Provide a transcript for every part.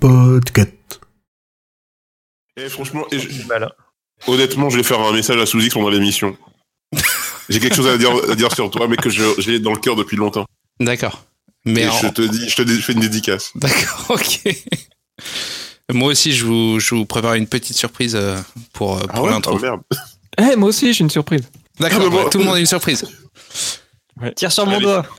Podcast. Et franchement, et je- honnêtement, je vais faire un message à Sous-X pendant l'émission. J'ai quelque chose à dire, à dire sur toi, mais que j'ai dans le cœur depuis longtemps. D'accord. Mais en- je te dis, je te je fais une dédicace. D'accord, ok. Moi aussi, je vous, je vous prépare une petite surprise euh, pour, euh, pour ouais l'intro. Oh, merde. Eh, moi aussi, j'ai une surprise. D'accord, Ah, mais moi- ouais, tout le monde a une surprise. Tire sur mon Allez. doigt.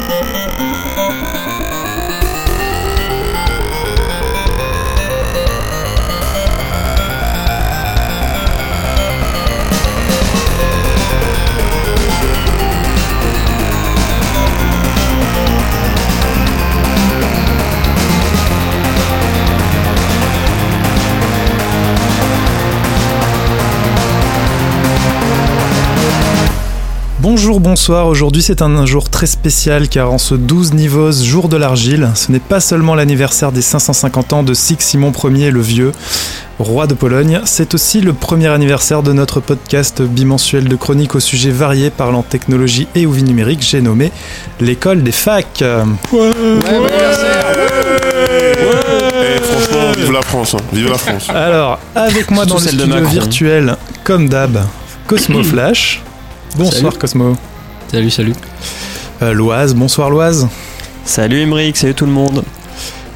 Bonjour, bonsoir. Aujourd'hui, c'est un jour très spécial car en ce 12 Nivos, jour de l'argile, ce n'est pas seulement l'anniversaire des 550 ans de Six Simon Ier le Vieux, roi de Pologne, c'est aussi le premier anniversaire de notre podcast bimensuel de chroniques au sujet variés parlant technologie et ou vie numérique, j'ai nommé l'école des facs. Eh, franchement, vive la France, hein. vive la France. Alors, avec moi dans le studio Macron. virtuel, comme d'hab, Cosmo Flash. Bonsoir Salut. Cosmo. Salut, salut. Euh, Loise, bonsoir Loise. Salut Emeric, salut tout le monde.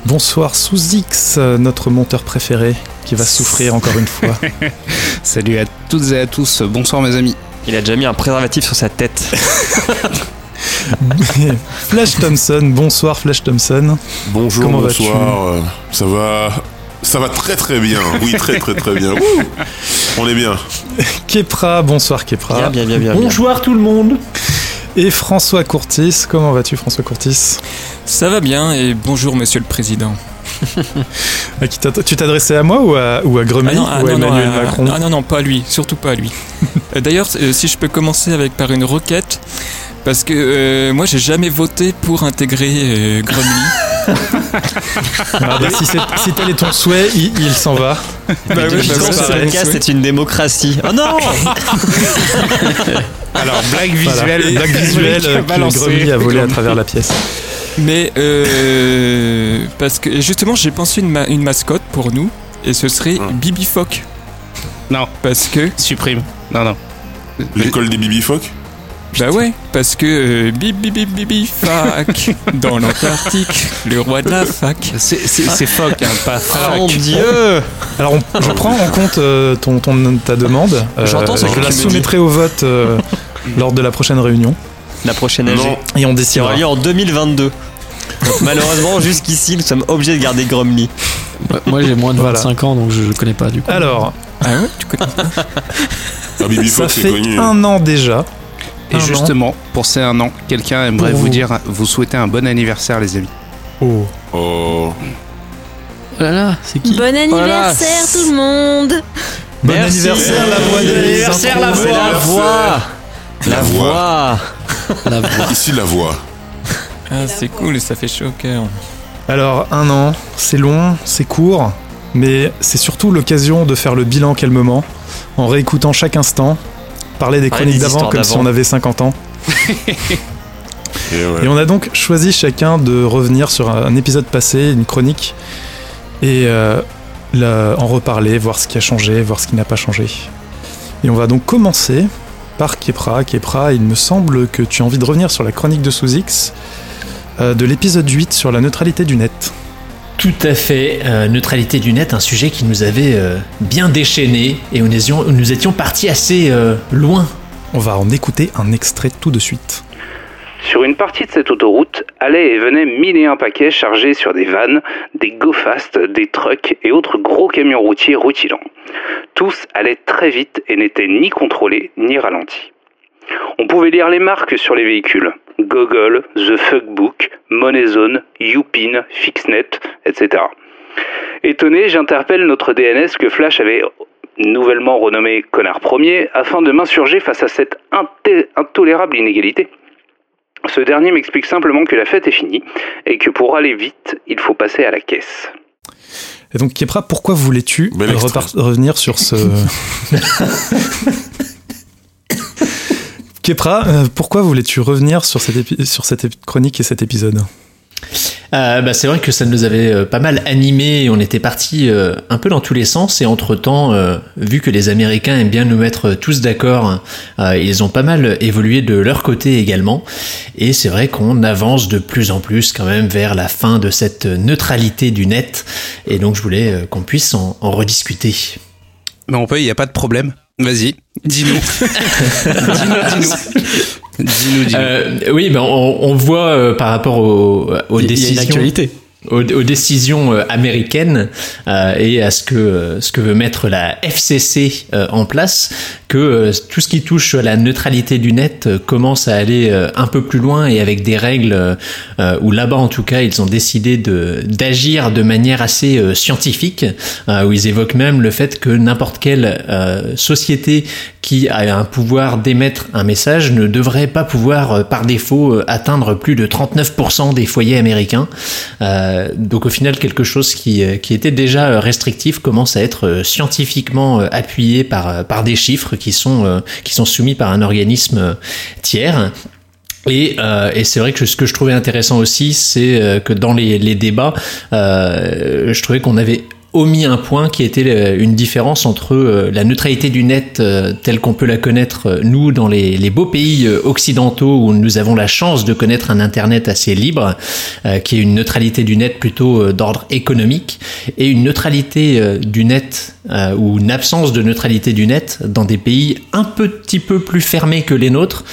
Bonsoir Sous-X, euh, notre monteur préféré, qui va souffrir encore une fois. Salut à toutes et à tous. Bonsoir, mes amis. Il a déjà mis un préservatif sur sa tête. Flash Thompson, bonsoir Flash Thompson. Bonjour, Comment vas-tu bonsoir. Ça va, ça va très très bien. Oui, très très très bien. On est bien. Kepra, bonsoir Kepra. Bien, bien, bien, bien. tout le monde. Et François Courtis, comment vas-tu François Courtis? Ça va bien et bonjour, monsieur le président. À Tu t'adressais à moi ou à, ou à Gremy Ah non, ah ou à non, non, Emmanuel ah, Macron? ah non, non, pas lui, surtout pas lui. Euh, D'ailleurs, euh, si je peux commencer avec par une requête, parce que euh, moi j'ai jamais voté pour intégrer euh, Grumly. Ah bah, si, c'est- si tel est ton souhait, il, il s'en va. Bah oui, Je bah ce podcast est une démocratie. Oh non Alors, blague Voilà, visuelle. blague visuelle euh, que balancée. Gremy a volé à travers la pièce. Mais euh, parce que et justement j'ai pensé une, ma- une mascotte pour nous et ce serait Hum. Bibi Fock. Non. Parce que Supprime. Non, non. L'école des Bibi Phoques bah ouais, parce que euh, Bibi Bibi Bibi Fac dans l'Antarctique, le roi de la fac. C'est c'est- c'est phoque, hein, pas fac. Mon dieu Alors, on- je prends en compte euh, ton, ton- ta demande. Euh, J'entends ce que Je la soumettrai au vote euh, lors de la prochaine réunion. La prochaine AG. Non. Et on décidera. aura lieu en 2022. Donc, malheureusement, jusqu'ici, nous sommes obligés de garder Grumly. Moi j'ai moins de Voilà. 25 ans donc je ne connais pas du coup. Alors, Ah ouais, tu connais Ah, Bibi ça fait connu. un an déjà. Et Un justement, pour ces un an, quelqu'un aimerait vous vous. dire, vous souhaiter un bon anniversaire, les amis. Oh. Oh. Oh là là, c'est qui Bon anniversaire tout le monde Bon Merci. anniversaire, la voix des Anniversaire, la voix La voix La La voix La voix. Ici la voix. Ah c'est cool et ça fait chaud au cœur. Alors, un an, c'est long, c'est court, mais c'est surtout l'occasion de faire le bilan calmement, en réécoutant chaque instant, parler des Parler chroniques d'avant comme si on avait 50 ans. Et ouais. Et on a donc choisi chacun de revenir sur un épisode passé, une chronique, et euh, la- en reparler, voir ce qui a changé, voir ce qui n'a pas changé. Et on va donc commencer par Kepra. Kepra, il me semble que tu as envie de revenir sur la chronique de Sous-X euh, de l'épisode 8 sur la neutralité du net. Tout à fait. Euh, neutralité du net, un sujet qui nous avait euh, bien déchaîné et où nous étions, où nous étions partis assez euh, loin. On va en écouter un extrait tout de suite. Sur une partie de cette autoroute, allaient et venaient mille et un paquets chargés sur des vannes, des go-fast, des trucks et autres gros camions routiers rutilants. Tous allaient très vite et n'étaient ni contrôlés ni ralentis. On pouvait lire les marques sur les véhicules. Gogol, The Fuckbook, Moneyzone, Youpin, Fixnet, etc. Étonné, j'interpelle notre DNS que Flash avait nouvellement renommé Connard Premier afin de m'insurger face à cette inté- intolérable inégalité. Ce dernier m'explique simplement que la fête est finie et que pour aller vite, il faut passer à la caisse. Et donc, Kepra, pourquoi voulais-tu revenir sur ce. Kepra, euh, pourquoi voulais-tu revenir sur cette, sur cette chronique et cet épisode? Euh, bah, c'est vrai que ça nous avait euh, pas mal animé on était parti euh, un peu dans tous les sens et entre temps, vu que les Américains aiment bien nous mettre tous d'accord, ils ont pas mal évolué de leur côté également et c'est vrai qu'on avance de plus en plus quand même vers la fin de cette neutralité du net et donc je voulais qu'on puisse en, en rediscuter. Mais on peut, il n'y a pas de problème. Vas-y, dis-nous. dis-nous, dis-nous. Euh, oui, ben on, on voit euh, par rapport aux, aux décisions aux, décisions euh, américaines euh, et à ce que ce que veut mettre la FCC en place que tout ce qui touche à la neutralité du net commence à aller un peu plus loin et avec des règles où là-bas en tout cas ils ont décidé d'agir de manière assez scientifique où ils évoquent même le fait que n'importe quelle société qui a un pouvoir d'émettre un message ne devrait pas pouvoir par défaut atteindre plus de 39% des foyers américains. Euh, donc au final, quelque chose qui, euh, qui était déjà restrictif commence à être euh, scientifiquement appuyé par, par des chiffres qui sont, qui sont soumis par un organisme tiers. Et, euh, et c'est vrai que ce que je trouvais intéressant aussi, c'est que dans les, les débats, euh, je trouvais qu'on avait omis un point qui était euh, une différence entre euh, la neutralité du net euh, telle qu'on peut la connaître nous dans les, beaux pays occidentaux où nous avons la chance de connaître un internet assez libre qui est une neutralité du net plutôt d'ordre économique et une neutralité du net ou une absence de neutralité du net dans des pays un petit peu plus fermés que les nôtres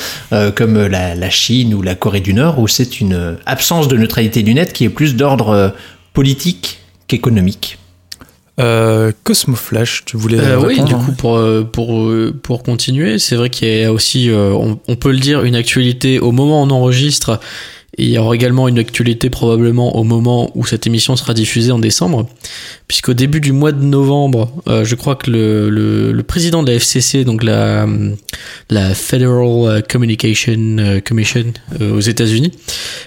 comme la, la Chine ou la Corée du Nord où c'est une absence de neutralité du net qui est plus d'ordre politique qu'économique. Euh, Cosmo Flash, tu voulais euh, Oui, du coup, pour, euh, pour, euh, pour continuer, c'est vrai qu'il y a aussi, on, on, peut le dire, une actualité au moment où on enregistre. Et il y aura également une actualité probablement au moment où cette émission sera diffusée en décembre, puisqu'au début du mois de novembre, je crois que le, le, le, président de la FCC, donc la, la Federal Communication Commission aux États-Unis,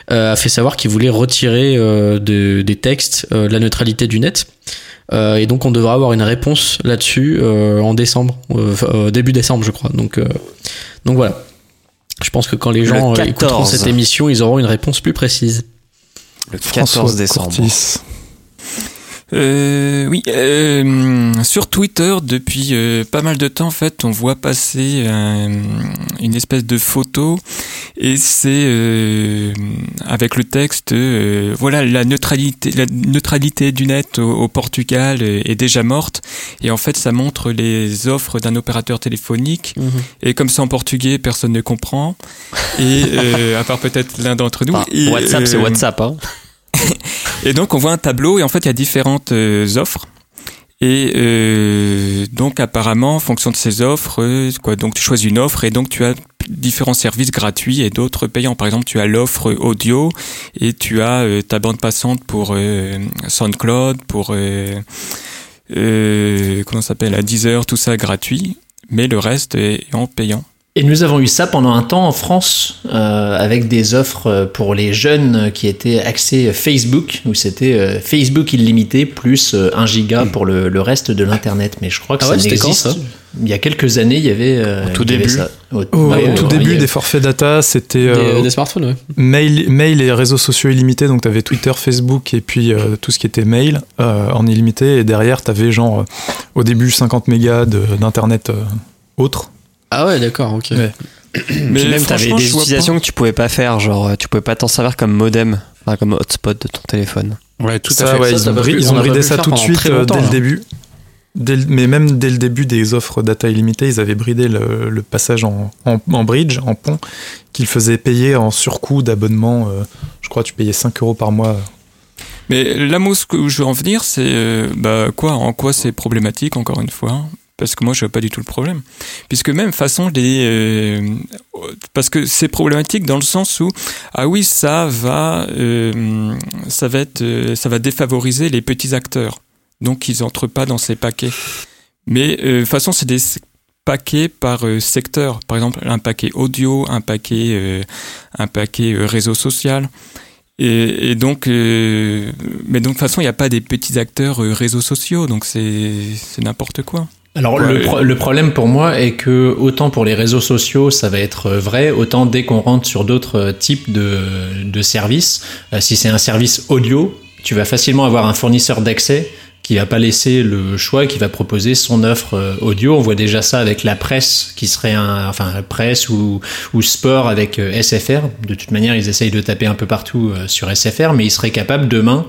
a fait savoir qu'il voulait retirer de, des textes la neutralité du net. Euh, et donc on devra avoir une réponse là-dessus euh, en décembre, euh, début décembre je crois. Donc, donc voilà. Je pense que quand les gens écouteront cette émission, ils auront une réponse plus précise. Le 14 décembre. Euh, oui, euh, sur Twitter depuis euh, pas mal de temps en fait, on voit passer une espèce de photo et c'est avec le texte voilà la neutralité la neutralité du net au, Portugal est déjà morte et en fait ça montre les offres d'un opérateur téléphonique mhm. et comme c'est en portugais personne ne comprend et à part peut-être l'un d'entre nous. WhatsApp c'est WhatsApp hein. et donc on voit un tableau et en fait il y a différentes euh, offres. Et euh, donc apparemment, en fonction de ces offres, euh, quoi, donc tu choisis une offre et donc tu as différents services gratuits et d'autres payants. Par exemple, tu as l'offre audio et tu as euh, ta bande passante pour SoundCloud, pour comment s'appelle, à Deezer, tout ça gratuit, mais le reste est en payant. Et nous avons eu ça pendant un temps en France euh, avec des offres euh, pour les jeunes qui étaient accès Facebook où c'était euh, Facebook illimité plus 1 giga pour le, le reste de l'internet. Mais je crois que ah ça n'existe. Il y a quelques années, il y avait, au tout début. ça. Au, tout début des forfaits data, c'était des, des, smartphones, ouais. mail, mail et réseaux sociaux illimités. Donc tu avais Twitter, Facebook et puis tout ce qui était mail en illimité. Et derrière, tu avais genre au début 50 mégas d'internet autre. Ah ouais, d'accord, ok. Mais même, t'avais des utilisations que tu pouvais pas faire, genre tu pouvais pas t'en servir comme modem, enfin, comme hotspot de ton téléphone. Ouais, tout à fait. ils, ont, bridé ça tout de suite euh, dès le début. mais même dès le début des offres data illimitées, ils avaient bridé le, passage en, en, bridge, en pont, qu'ils faisaient payer en surcoût d'abonnement. Euh, je crois que tu payais 5 euros par mois. Mais là, moi, ce que je veux en venir, c'est euh, bah, quoi, en quoi c'est problématique, encore une fois? Parce que moi je vois pas du tout le problème puisque même façon euh, parce que c'est problématique dans le sens où ah oui ça va euh, ça va être euh, ça va défavoriser les petits acteurs donc ils entrent pas dans ces paquets mais de toute façon c'est des paquets par secteur. Par exemple, un paquet audio, un paquet, un paquet réseau social. Et, donc, mais donc de toute façon, il n'y a pas des petits acteurs réseaux sociaux, donc c'est n'importe quoi. Alors le, le, problème pour moi est que autant pour les réseaux sociaux ça va être vrai, autant dès qu'on rentre sur d'autres types de, de services, si c'est un service audio, tu vas facilement avoir un fournisseur d'accès qui va pas laisser le choix, qui va proposer son offre euh, audio. On voit déjà ça avec la presse, qui serait un, enfin presse ou, ou sport avec euh, SFR. De toute manière, ils essayent de taper un peu partout euh, sur SFR, mais ils seraient capables demain,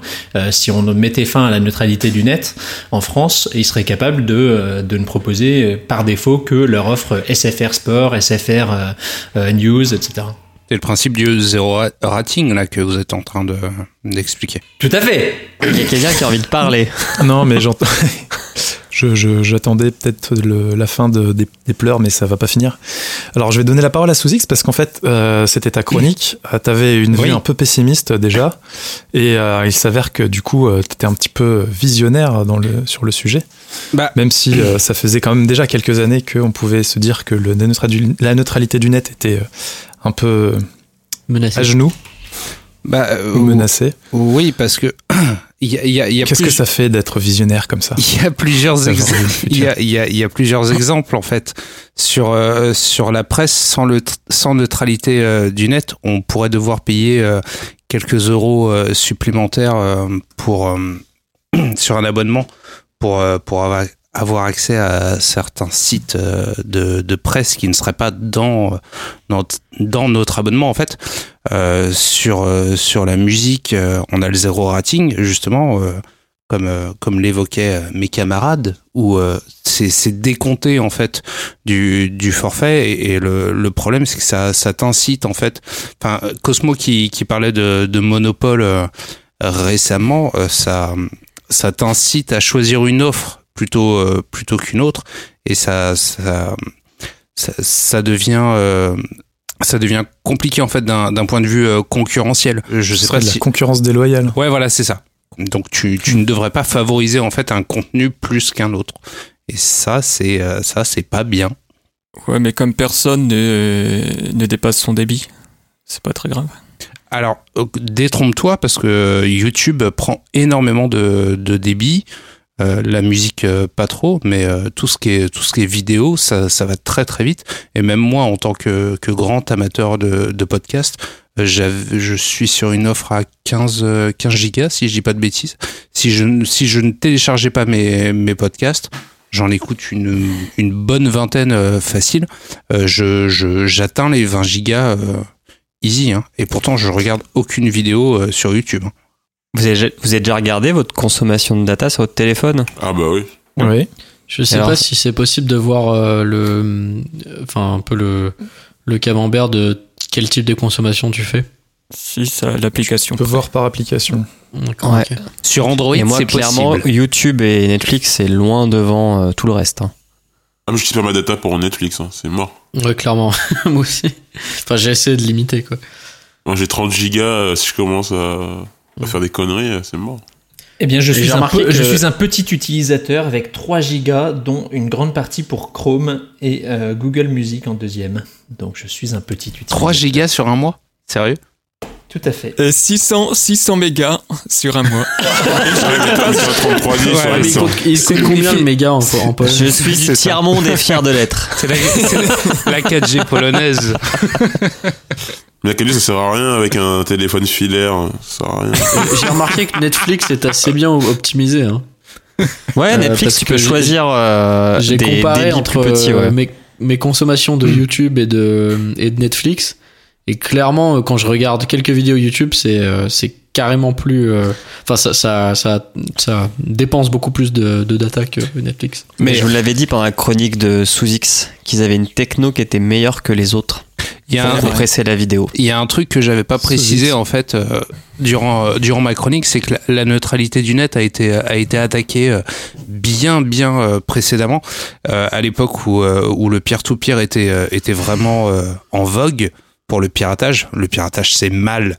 si on mettait fin à la neutralité du net en France, ils seraient capables de, de ne proposer par défaut que leur offre SFR Sport, SFR News, etc. C'est le principe du zéro rating là que vous êtes en train de d'expliquer. Tout à fait. Il y a quelqu'un qui a envie de parler. non, mais j'entends. J'attendais peut-être la fin de, des, pleurs, mais ça va pas finir. Alors, je vais donner la parole à Sous-X parce qu'en fait, euh, c'était ta chronique. Euh, tu avais une vue un peu pessimiste déjà, et euh, il s'avère que du coup, tu étais un petit peu visionnaire dans le, sur le sujet. Bah. Même si ça faisait quand même déjà quelques années qu'on pouvait se dire que le, la neutralité du net était un peu menacé. à genoux bah, ou menacé. Oui, parce que il y a, y a, y a Qu'est-ce que ça fait d'être visionnaire comme ça Il y a plusieurs exemples. Il y a, y, a, y a plusieurs exemples en fait sur euh, sur la presse sans le sans neutralité euh, du net, on pourrait devoir payer euh, quelques euros supplémentaires pour sur un abonnement pour pour avoir avoir accès à certains sites euh, de, de, presse qui ne seraient pas dans, dans, dans notre abonnement en fait. Euh, sur, euh, sur la musique, euh, on a le zéro rating justement, comme, comme l'évoquaient mes camarades, où c'est décompté en fait du, du forfait et, et le, le problème c'est que ça, ça t'incite en fait. Enfin, Cosmo qui, qui parlait de, de monopole récemment, ça, ça t'incite à choisir une offre plutôt euh, plutôt qu'une autre et ça ça ça, devient euh, ça devient compliqué en fait d'un point de vue euh, concurrentiel. Je sais pas de la concurrence déloyale. Ouais, voilà, c'est ça. Donc tu, tu ne devrais pas favoriser en fait un contenu plus qu'un autre. Et ça, c'est ça, c'est pas bien. Ouais, mais comme personne ne, ne dépasse son débit, c'est pas très grave. Alors, détrompe-toi parce que YouTube prend énormément de, de débit. Euh, la musique euh, pas trop, mais euh, tout ce qui est tout ce qui est vidéo, ça, ça va très très vite. Et même moi, en tant que, que grand amateur de, de podcast, je suis sur une offre à 15 15 gigas, si je dis pas de bêtises. Si je si je ne téléchargeais pas mes mes podcasts, j'en écoute une une bonne vingtaine facile. je j'atteins les 20 gigas easy, hein. Et pourtant, je regarde aucune vidéo sur YouTube. Vous avez, vous avez déjà regardé votre consommation de data sur votre téléphone? Ah bah oui. Oui. Je sais pas si c'est possible de voir euh, le, enfin un peu le, le camembert de quel type de consommation tu fais. Si, ça, l'application. Tu peux voir par application. Ouais. Sur Android, c'est clairement, YouTube et Netflix, c'est loin devant euh, tout le reste. Hein. Ah, mais je pas ma data pour Netflix, hein. c'est mort. Ouais, clairement. Moi aussi. Enfin, j'ai essayé de limiter, quoi. Moi, j'ai 30 gigas, euh, si je commence à on va faire des conneries, euh, c'est mort. Eh bien, je, suis un, je suis un, petit utilisateur avec 3 gigas, dont une grande partie pour Chrome et euh, Google Music en deuxième. Donc, je suis un petit utilisateur. 3 gigas sur un mois? Sérieux? Tout à fait. 600, 600 mégas sur un mois. il compte combien de mégas en, en poche Je suis du tiers-monde et fier de l'être. C'est la, la 4G polonaise. Mais la 4G, ça sert à rien avec un téléphone filaire. Ça sert à rien. J'ai remarqué que Netflix est assez bien optimisé. Hein. Ouais, euh, Netflix, tu peux choisir euh, J'ai comparé entre petits, ouais. mes, mes, consommations de YouTube et de, et de Netflix. Et clairement, quand je regarde quelques vidéos YouTube, c'est euh, c'est carrément plus. Euh, enfin, ça, ça, ça, ça, dépense beaucoup plus de, de data que Netflix. Mais, je vous l'avais dit pendant la chronique de Sous-X qu'ils avaient une techno qui était meilleure que les autres. Il y a un, compresser la vidéo. Il y a un truc que j'avais pas précisé en fait euh, durant euh, durant ma chronique, c'est que la, neutralité du net a été a été attaquée euh, bien bien précédemment à l'époque où où le peer to peer était était vraiment en vogue pour le piratage. Le piratage c'est mal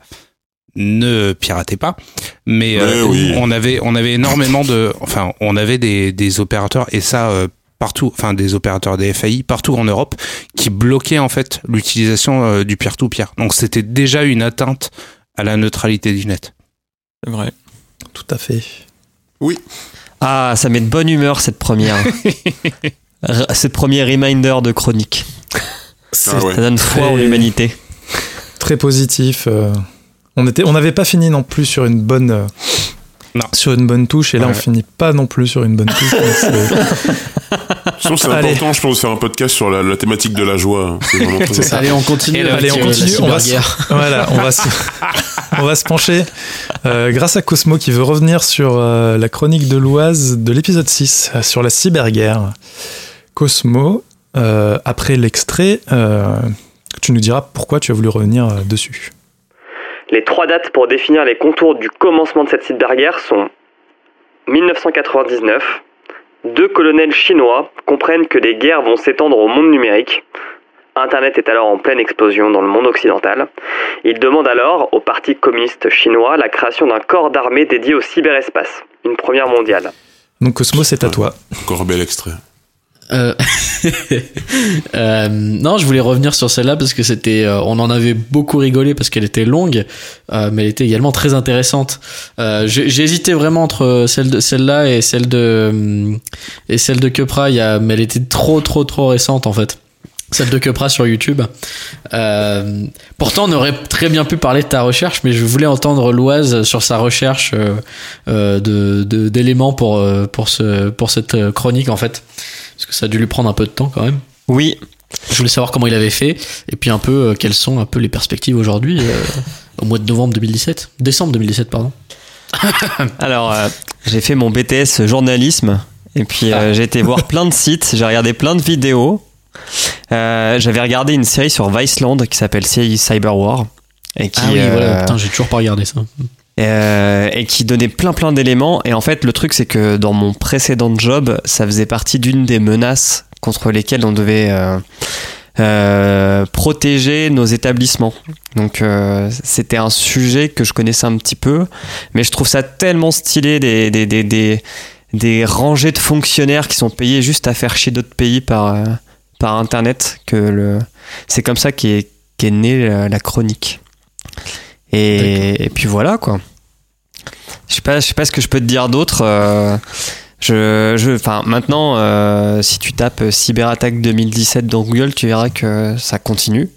ne piratez pas. Mais on avait on avait énormément de enfin on avait des, des opérateurs et ça partout, enfin des opérateurs des FAI partout en Europe, qui bloquaient en fait l'utilisation du peer-to-peer. Donc c'était déjà une atteinte à la neutralité du net. C'est vrai. Tout à fait. Oui. Ah, ça met de bonne humeur cette première. cette première reminder de chronique. Ah ça donne foi en l'humanité. Très positif. on était, on n'avait pas fini non plus sur une bonne sur une bonne touche et là on finit pas non plus sur une bonne touche. c'est important, je pense, de faire un podcast sur la, thématique de la joie. Allez, on continue. Allez, on continue. On va, se, voilà, on va se, on va se pencher euh, grâce à Cosmo qui veut revenir sur euh, la chronique de l'Oise de l'épisode 6 euh, sur la cyberguerre. Cosmo, après l'extrait, tu nous diras pourquoi tu as voulu revenir dessus. Les trois dates pour définir les contours du commencement de cette cyberguerre sont 1999. Deux colonels chinois comprennent que les guerres vont s'étendre au monde numérique. Internet est alors en pleine explosion dans le monde occidental. Ils demandent alors au Parti communiste chinois la création d'un corps d'armée dédié au cyberespace, une première mondiale. Donc Cosmo, c'est à toi. Encore bel extrait. Euh, euh... non, je voulais revenir sur celle-là parce que c'était, euh, on en avait beaucoup rigolé parce qu'elle était longue, euh, mais elle était également très intéressante. J'ai hésité vraiment entre celle de celle-là et celle de et celle de mais elle était trop trop trop récente en fait. Celle de Kepra sur YouTube. pourtant, on aurait très bien pu parler de ta recherche, mais je voulais entendre Loise sur sa recherche de d'éléments pour pour ce pour cette chronique en fait. Parce que ça a dû lui prendre un peu de temps quand même. Oui. Je voulais savoir comment il avait fait et puis un peu euh, quelles sont un peu les perspectives aujourd'hui euh, au mois de novembre 2017, décembre 2017 pardon. Alors euh, j'ai fait mon BTS journalisme et puis ah. j'ai été voir plein de sites, j'ai regardé plein de vidéos. J'avais regardé une série sur Viceland qui s'appelle Cyber War et qui ah oui voilà, putain j'ai toujours pas regardé ça. Euh, et qui donnait plein plein d'éléments. Et en fait, le truc, c'est que dans mon précédent job, ça faisait partie d'une des menaces contre lesquelles on devait euh, euh, protéger nos établissements. Donc, c'était un sujet que je connaissais un petit peu, mais je trouve ça tellement stylé des, des, des, des, rangées de fonctionnaires qui sont payés juste à faire chier d'autres pays par, par Internet que le... c'est comme ça qu'est est née la chronique. Et, puis voilà quoi. Je sais pas, je sais pas ce que je peux te dire d'autre. Euh, je, je, enfin, maintenant, euh, si tu tapes cyberattaque 2017 dans Google, tu verras que ça continue.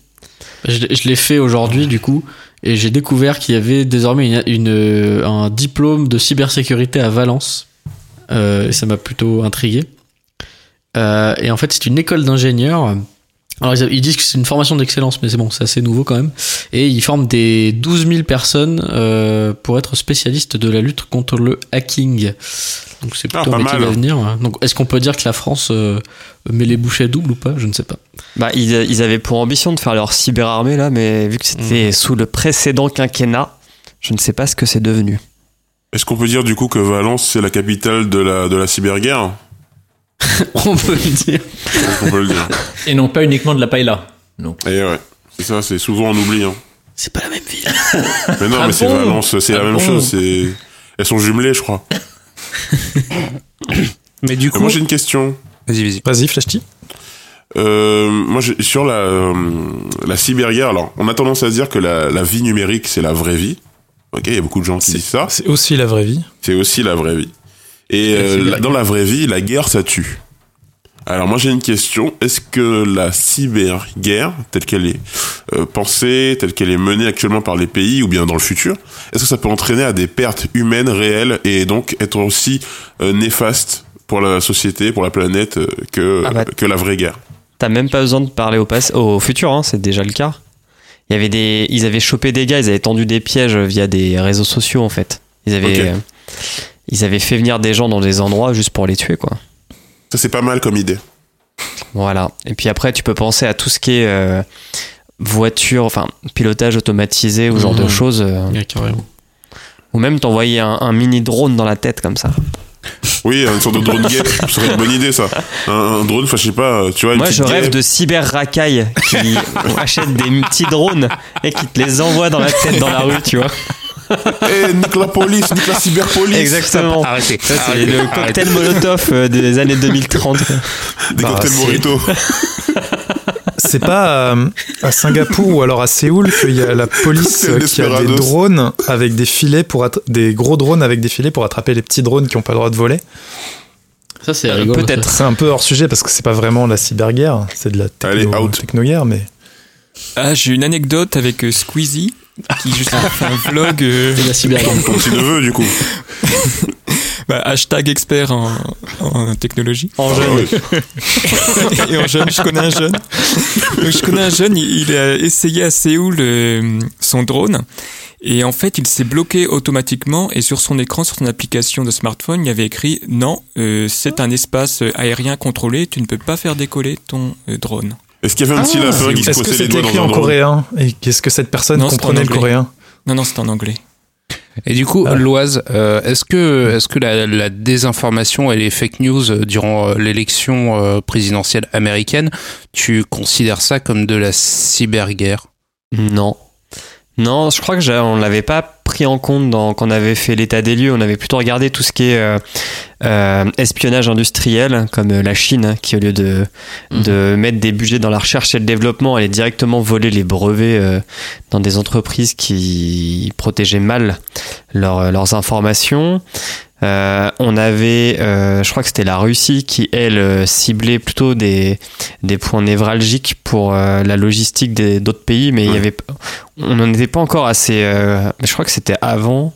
Je, l'ai fait aujourd'hui du coup, et j'ai découvert qu'il y avait désormais une, un diplôme de cybersécurité à Valence. Euh, et ça m'a plutôt intrigué. et en fait, c'est une école d'ingénieurs alors ils disent que c'est une formation d'excellence, mais c'est bon, c'est assez nouveau quand même. Et ils forment des 12 000 personnes euh, pour être spécialistes de la lutte contre le hacking. Donc c'est plutôt ah, un métier d'avenir. Hein. Donc est-ce qu'on peut dire que la France euh, met les bouchées doubles ou pas? Je ne sais pas. Bah ils, ils, avaient pour ambition de faire leur cyberarmée là, mais vu que c'était mmh. sous le précédent quinquennat, je ne sais pas ce que c'est devenu. Est-ce qu'on peut dire du coup que Valence c'est la capitale de la, de la cyberguerre? on peut le dire. On peut le dire. Et non pas uniquement de la paella. Non. Et ouais, c'est ça, c'est souvent on oublie. Hein. C'est pas la même ville. Mais non, ah mais c'est Valence, c'est la ah même chose. C'est, elles sont jumelées, je crois. mais du coup, moi j'ai une question. Vas-y, vas-y. Vas-y, Flashty. Euh, moi, sur la, euh, la cyberguerre, alors, on a tendance à dire que la, la vie numérique, c'est la vraie vie. Ok, il y a beaucoup de gens qui disent ça. C'est aussi la vraie vie. C'est aussi la vraie vie. Et euh, dans la vraie vie, la guerre, ça tue. Alors moi j'ai une question, est-ce que la cyberguerre, telle qu'elle est euh, pensée, telle qu'elle est menée actuellement par les pays ou bien dans le futur, est-ce que ça peut entraîner à des pertes humaines réelles et donc être aussi euh, néfaste pour la société, pour la planète que, ah bah, que la vraie guerre? T'as même pas besoin de parler au, passé, au futur, hein, c'est déjà le cas. Il y avait des, ils avaient chopé des gars, ils avaient tendu des pièges via des réseaux sociaux en fait. Ils avaient, ils avaient fait venir des gens dans des endroits juste pour les tuer, quoi. Ça, c'est pas mal comme idée. Voilà. Et puis après, tu peux penser à tout ce qui est euh, voiture, enfin, pilotage automatisé ou ce genre de mmh. choses. Euh. ou même t'envoyer un, mini drone dans la tête comme ça. Oui, une sorte de drone gay, ce serait une bonne idée ça. Un, drone, enfin je sais pas, tu vois. Moi je rêve de cyber racailles qui achètent des petits drones et qui te les envoient dans la tête dans la rue, tu vois. Eh, nique la police, nique la cyberpolice. Exactement. Arrêtez. Ça, c'est le cocktail Molotov euh, des années 2030. Des Bah, cocktails c'est- Morito. C'est pas euh, à Singapour ou alors à Séoul qu'il y a la police euh, qui a des drones avec des filets pour attra- des gros drones avec des filets pour attraper les petits drones qui ont pas le droit de voler? Ça, c'est rigolo. Peut-être. C'est un peu hors sujet parce que c'est pas vraiment la cyberguerre, c'est de la Allez, techno, out. technoguerre, mais Ah, j'ai une anecdote avec euh, Squeezie qui justement fait un vlog euh, C'est la. Comme tu du coup. bah, hashtag expert en, en technologie. En Ah jeune. oui. Et en jeune, je connais un jeune. Donc, je connais un jeune, il, il a essayé à Séoul euh, son drone. Et en fait, il s'est bloqué automatiquement et sur son écran, sur son application de smartphone, il y avait écrit non, euh, c'est un espace aérien contrôlé, tu ne peux pas faire décoller ton euh, drone. Est-ce qu'il y avait un petit Ah, lapin qui se est-ce que c'était doigts écrit en coréen et qu'est-ce que cette personne Non, comprenait le coréen Non, non, c'est en anglais. Et du coup, Ah. Loise, euh, est-ce que, est-ce que la, la désinformation et les fake news euh, durant euh, l'élection présidentielle américaine, tu considères ça comme de la cyberguerre? Non. Non, je crois que on l'avait pas pris en compte dans, quand on avait fait l'état des lieux. On avait plutôt regardé tout ce qui est euh, euh, espionnage industriel, comme euh, la Chine, hein, qui au lieu de, de mettre des budgets dans la recherche et le développement, allait directement voler les brevets euh, dans des entreprises qui protégeaient mal leurs- leurs informations. Euh, on avait, euh, je crois que c'était la Russie qui, elle, ciblait plutôt des, des points névralgiques pour euh, la logistique d'autres pays, mais il y avait, on n'en était pas encore assez. je crois que c'était avant.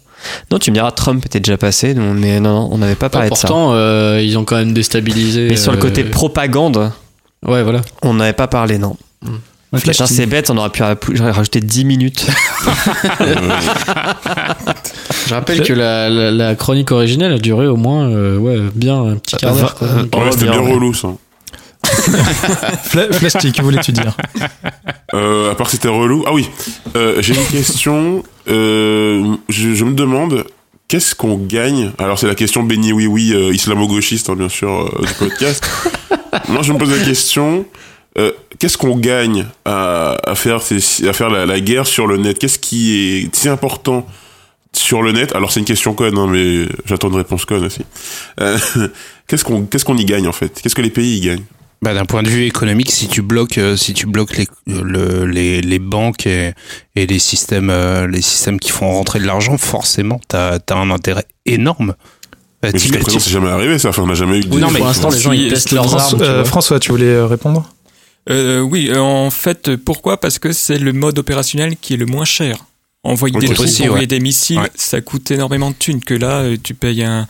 Non, tu me diras, Trump était déjà passé, non, mais non, on n'avait pas parlé de ça. Pourtant, euh, ils ont quand même déstabilisé. Mais sur le côté euh, propagande, Ouais, voilà. on n'avait pas parlé, non. TV. c'est bête, on aurait pu ra- rajouter 10 minutes. Je rappelle que la, la, la chronique originelle a duré au moins euh, ouais, bien un petit quart d'heure. Euh, Ouais, c'était bien, relou, ça. Fla- Flash TV, que voulais-tu dire Euh, à part que c'était relou. Ah oui, euh, j'ai une question. Euh, je, je me demande, qu'est-ce qu'on gagne? Alors c'est la question béni oui oui euh, islamo-gauchiste, hein, bien sûr, euh, du podcast. Moi je me pose la question, euh, qu'est-ce qu'on gagne à, à faire, ces, à faire la, la guerre sur le net? Qu'est-ce qui est si important sur le net? Alors c'est une question conne, hein, mais j'attends une réponse conne aussi. Euh, qu'est-ce qu'on qu'est-ce qu'on y gagne en fait? Qu'est-ce que les pays y gagnent? Bah, D'un point de vue économique, si tu bloques, euh, si tu bloques les, le- les, les banques et, et les systèmes, euh, les systèmes qui font rentrer de l'argent, forcément, t'as as un intérêt énorme. Bah, Mais jusqu'à présent c'est jamais arrivé ça. Enfin on n'a jamais eu. de- Oui, non, mais pour l'instant, les gens ils testent leurs armes. tu euh. François, tu voulais répondre? Euh, oui, euh, en fait, pourquoi? Parce que c'est le mode opérationnel qui est le moins cher. Envoyer des troupes, Aussi, envoyer ouais. des missiles, Ouais. ça coûte énormément de thunes. Que là, tu payes un,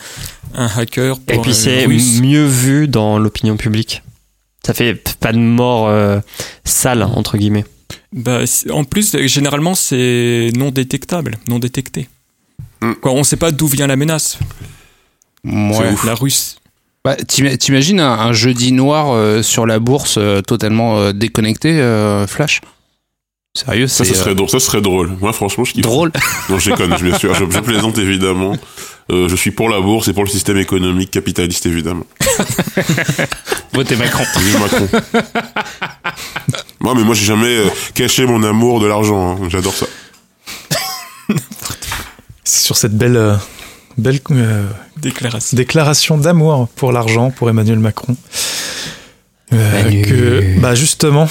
un hacker pour Et puis c'est mieux vu dans l'opinion publique. Ça fait pas de mort euh, sale, entre guillemets. Bah, en plus, généralement, c'est non détectable, non détecté. Mm. Quoi, on ne sait pas d'où vient la menace. Ouais. ouf. La Russe. Bah, t'im- T'imagines un, un jeudi noir euh, sur la bourse euh, totalement euh, déconnecté, euh, Flash? Sérieux, Ça, serait euh, drôle. Ça serait drôle. Moi, franchement, je kiffe. drôle. Non, je déconne, bien sûr. Je, je plaisante évidemment. Euh, je suis pour la bourse et pour le système économique capitaliste évidemment. Votez Macron. Vive Macron. Moi, mais moi, j'ai jamais euh, caché mon amour de l'argent. hein. J'adore ça. C'est sur cette belle, euh, belle euh, Déclaration. déclaration d'amour pour l'argent pour Emmanuel Macron. Euh, que, bah justement,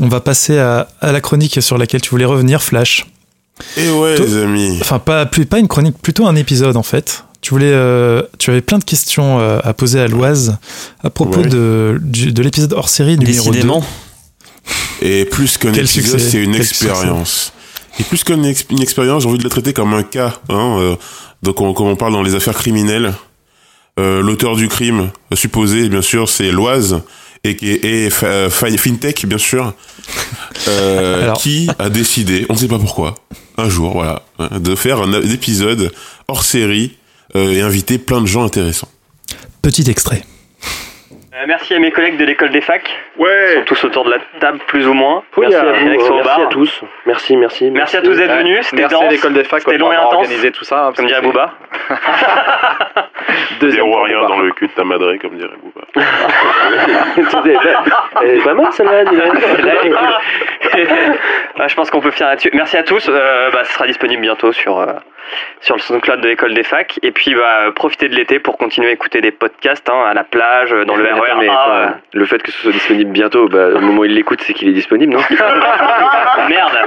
on va passer à, à la chronique sur laquelle tu voulais revenir, Flash. Et ouais, Toi- les amis. Enfin, pas, une chronique, plutôt un épisode en fait. Tu voulais, euh, tu avais plein de questions euh, à poser à Loise à propos Ouais. de, du- de l'épisode hors série numéro 2. Décidément. Et plus qu'un Quel épisode, succès, c'est une quel expérience. Et plus qu'une ex- une expérience, j'ai envie de la traiter comme un cas. Hein, euh, donc, on, comme on parle dans les affaires criminelles, euh, l'auteur du crime supposé, bien sûr, c'est Loise et, FinTech, bien sûr, euh, Alors- qui a décidé, on ne sait pas pourquoi, un jour, voilà, hein, de faire un, épisode hors série euh, et inviter plein de gens intéressants. Petit extrait. Euh, merci à mes collègues de l'école des facs. Ils Ouais. sont tous autour de la table, plus ou moins. Oui, merci à à vous, Alex euh, au merci bar. à tous. Merci, merci. Merci à tous d'être venus, c'était Merci à l'école des facs c'était long et intense. organisé tout ça. hein, Comme dirait c'est- Deuxième fois Booba. le cul de ta madré, comme dirait Bouba. Elle est pas mal celle-là. Bah, je pense qu'on peut finir là-dessus. Merci à tous. Euh, bah, ce sera disponible bientôt sur, euh, sur le SoundCloud de l'école des facs. Et puis, bah, profitez de l'été pour continuer à écouter des podcasts hein, à la plage, dans le RER. mais, enfin, le fait que ce soit disponible bientôt, bah, au moment où il l'écoute, c'est qu'il est disponible, non Merde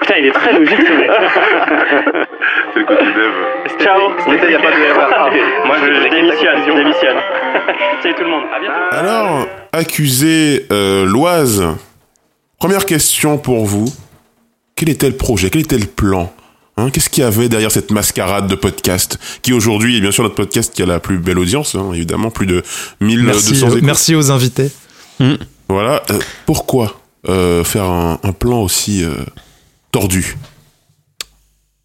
Putain, il est très logique ce mec. C'est le côté dev. Ciao Cet été, il n'y a pas de RER. Moi, je, je démissionne. Je démissionne. Salut tout le monde. À bientôt. Alors, accusé euh, Loise, première question pour vous. Quel était le projet? Quel était le plan? Hein, Qu'est-ce qu'il y avait derrière cette mascarade de podcast qui aujourd'hui est bien sûr notre podcast qui a la plus belle audience, hein, évidemment, plus de 1200 Merci, écoutes. merci aux invités. Voilà. euh, pourquoi euh, faire un, un plan aussi euh, tordu?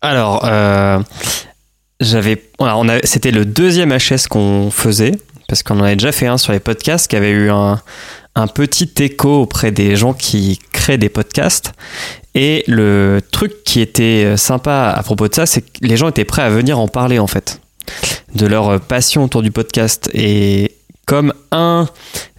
Alors, euh, j'avais, c'était le deuxième HS qu'on faisait parce qu'on en avait déjà fait un sur les podcasts qui avait eu un, un petit écho auprès des gens qui créent des podcasts. Et le truc qui était sympa à propos de ça, c'est que les gens étaient prêts à venir en parler en fait, de leur passion autour du podcast. Et comme un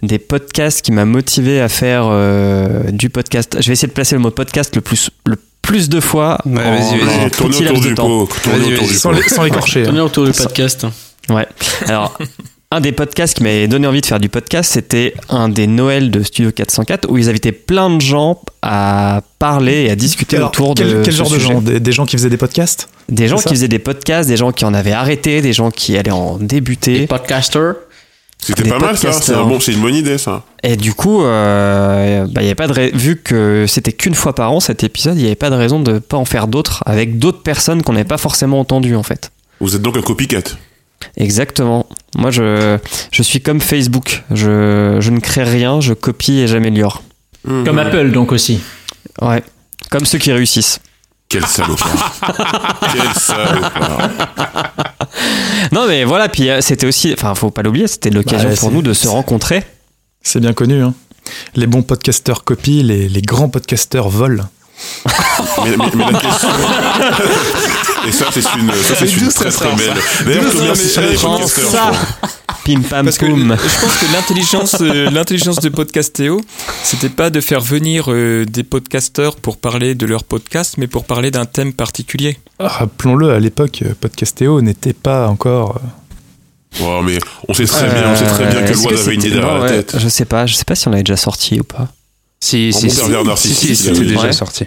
des podcasts qui m'a motivé à faire euh, du podcast, je vais essayer de placer le mot podcast le plus, le plus de fois Ouais, vas-y, vas-y. petit autour du temps. pot. Sans l'écorcher. On est autour du podcast. Ouais. Alors, un des podcasts qui m'avait donné envie de faire du podcast, c'était un des Noëls de Studio 404 où ils invitaient plein de gens à parler et à discuter Alors, autour quel, de quel ce genre de gens des, des gens qui faisaient des podcasts Des gens qui faisaient des podcasts, des gens qui en avaient arrêté, des gens qui allaient en débuter. Podcaster. C'était Des pas mal ça. C'est un bon, c'est une bonne idée ça. Et du coup, euh, bah, y avait pas de ra- vu que c'était qu'une fois par an cet épisode, il n'y avait pas de raison de pas en faire d'autres avec d'autres personnes qu'on n'avait pas forcément entendues en fait. Vous êtes donc un copycat. Exactement. Moi, je, je suis comme Facebook. Je, je ne crée rien, je copie et j'améliore. Comme Apple, donc aussi. Ouais. Comme ceux qui réussissent. Quel salopard. Quel salopard. Non, mais voilà, puis euh, c'était aussi, enfin, faut pas l'oublier, c'était l'occasion Bah, pour nous de se rencontrer. C'est bien connu. Hein. Les bons podcasteurs copient, les, les grands podcasteurs volent. mais, mais- mais la question. Et ça, c'est une, ça, c'est une très très belle. D'ailleurs, mais ça, les podcasteurs. ça. Pim pam Parce que poum. je pense que l'intelligence, euh, l'intelligence de Podcastéo, c'était pas de faire venir euh, des podcasteurs pour parler de leur podcast, mais pour parler d'un thème particulier. Rappelons-le, à l'époque, euh, Podcastéo n'était pas encore. euh, Ouais, mais on sait très bien, on sait très bien que Euh, Loise avait une idée derrière la ouais, tête. Je sais pas, je sais pas si on l'avait déjà sorti ou pas. Si, si, si, si, c'était déjà Ouais. sorti.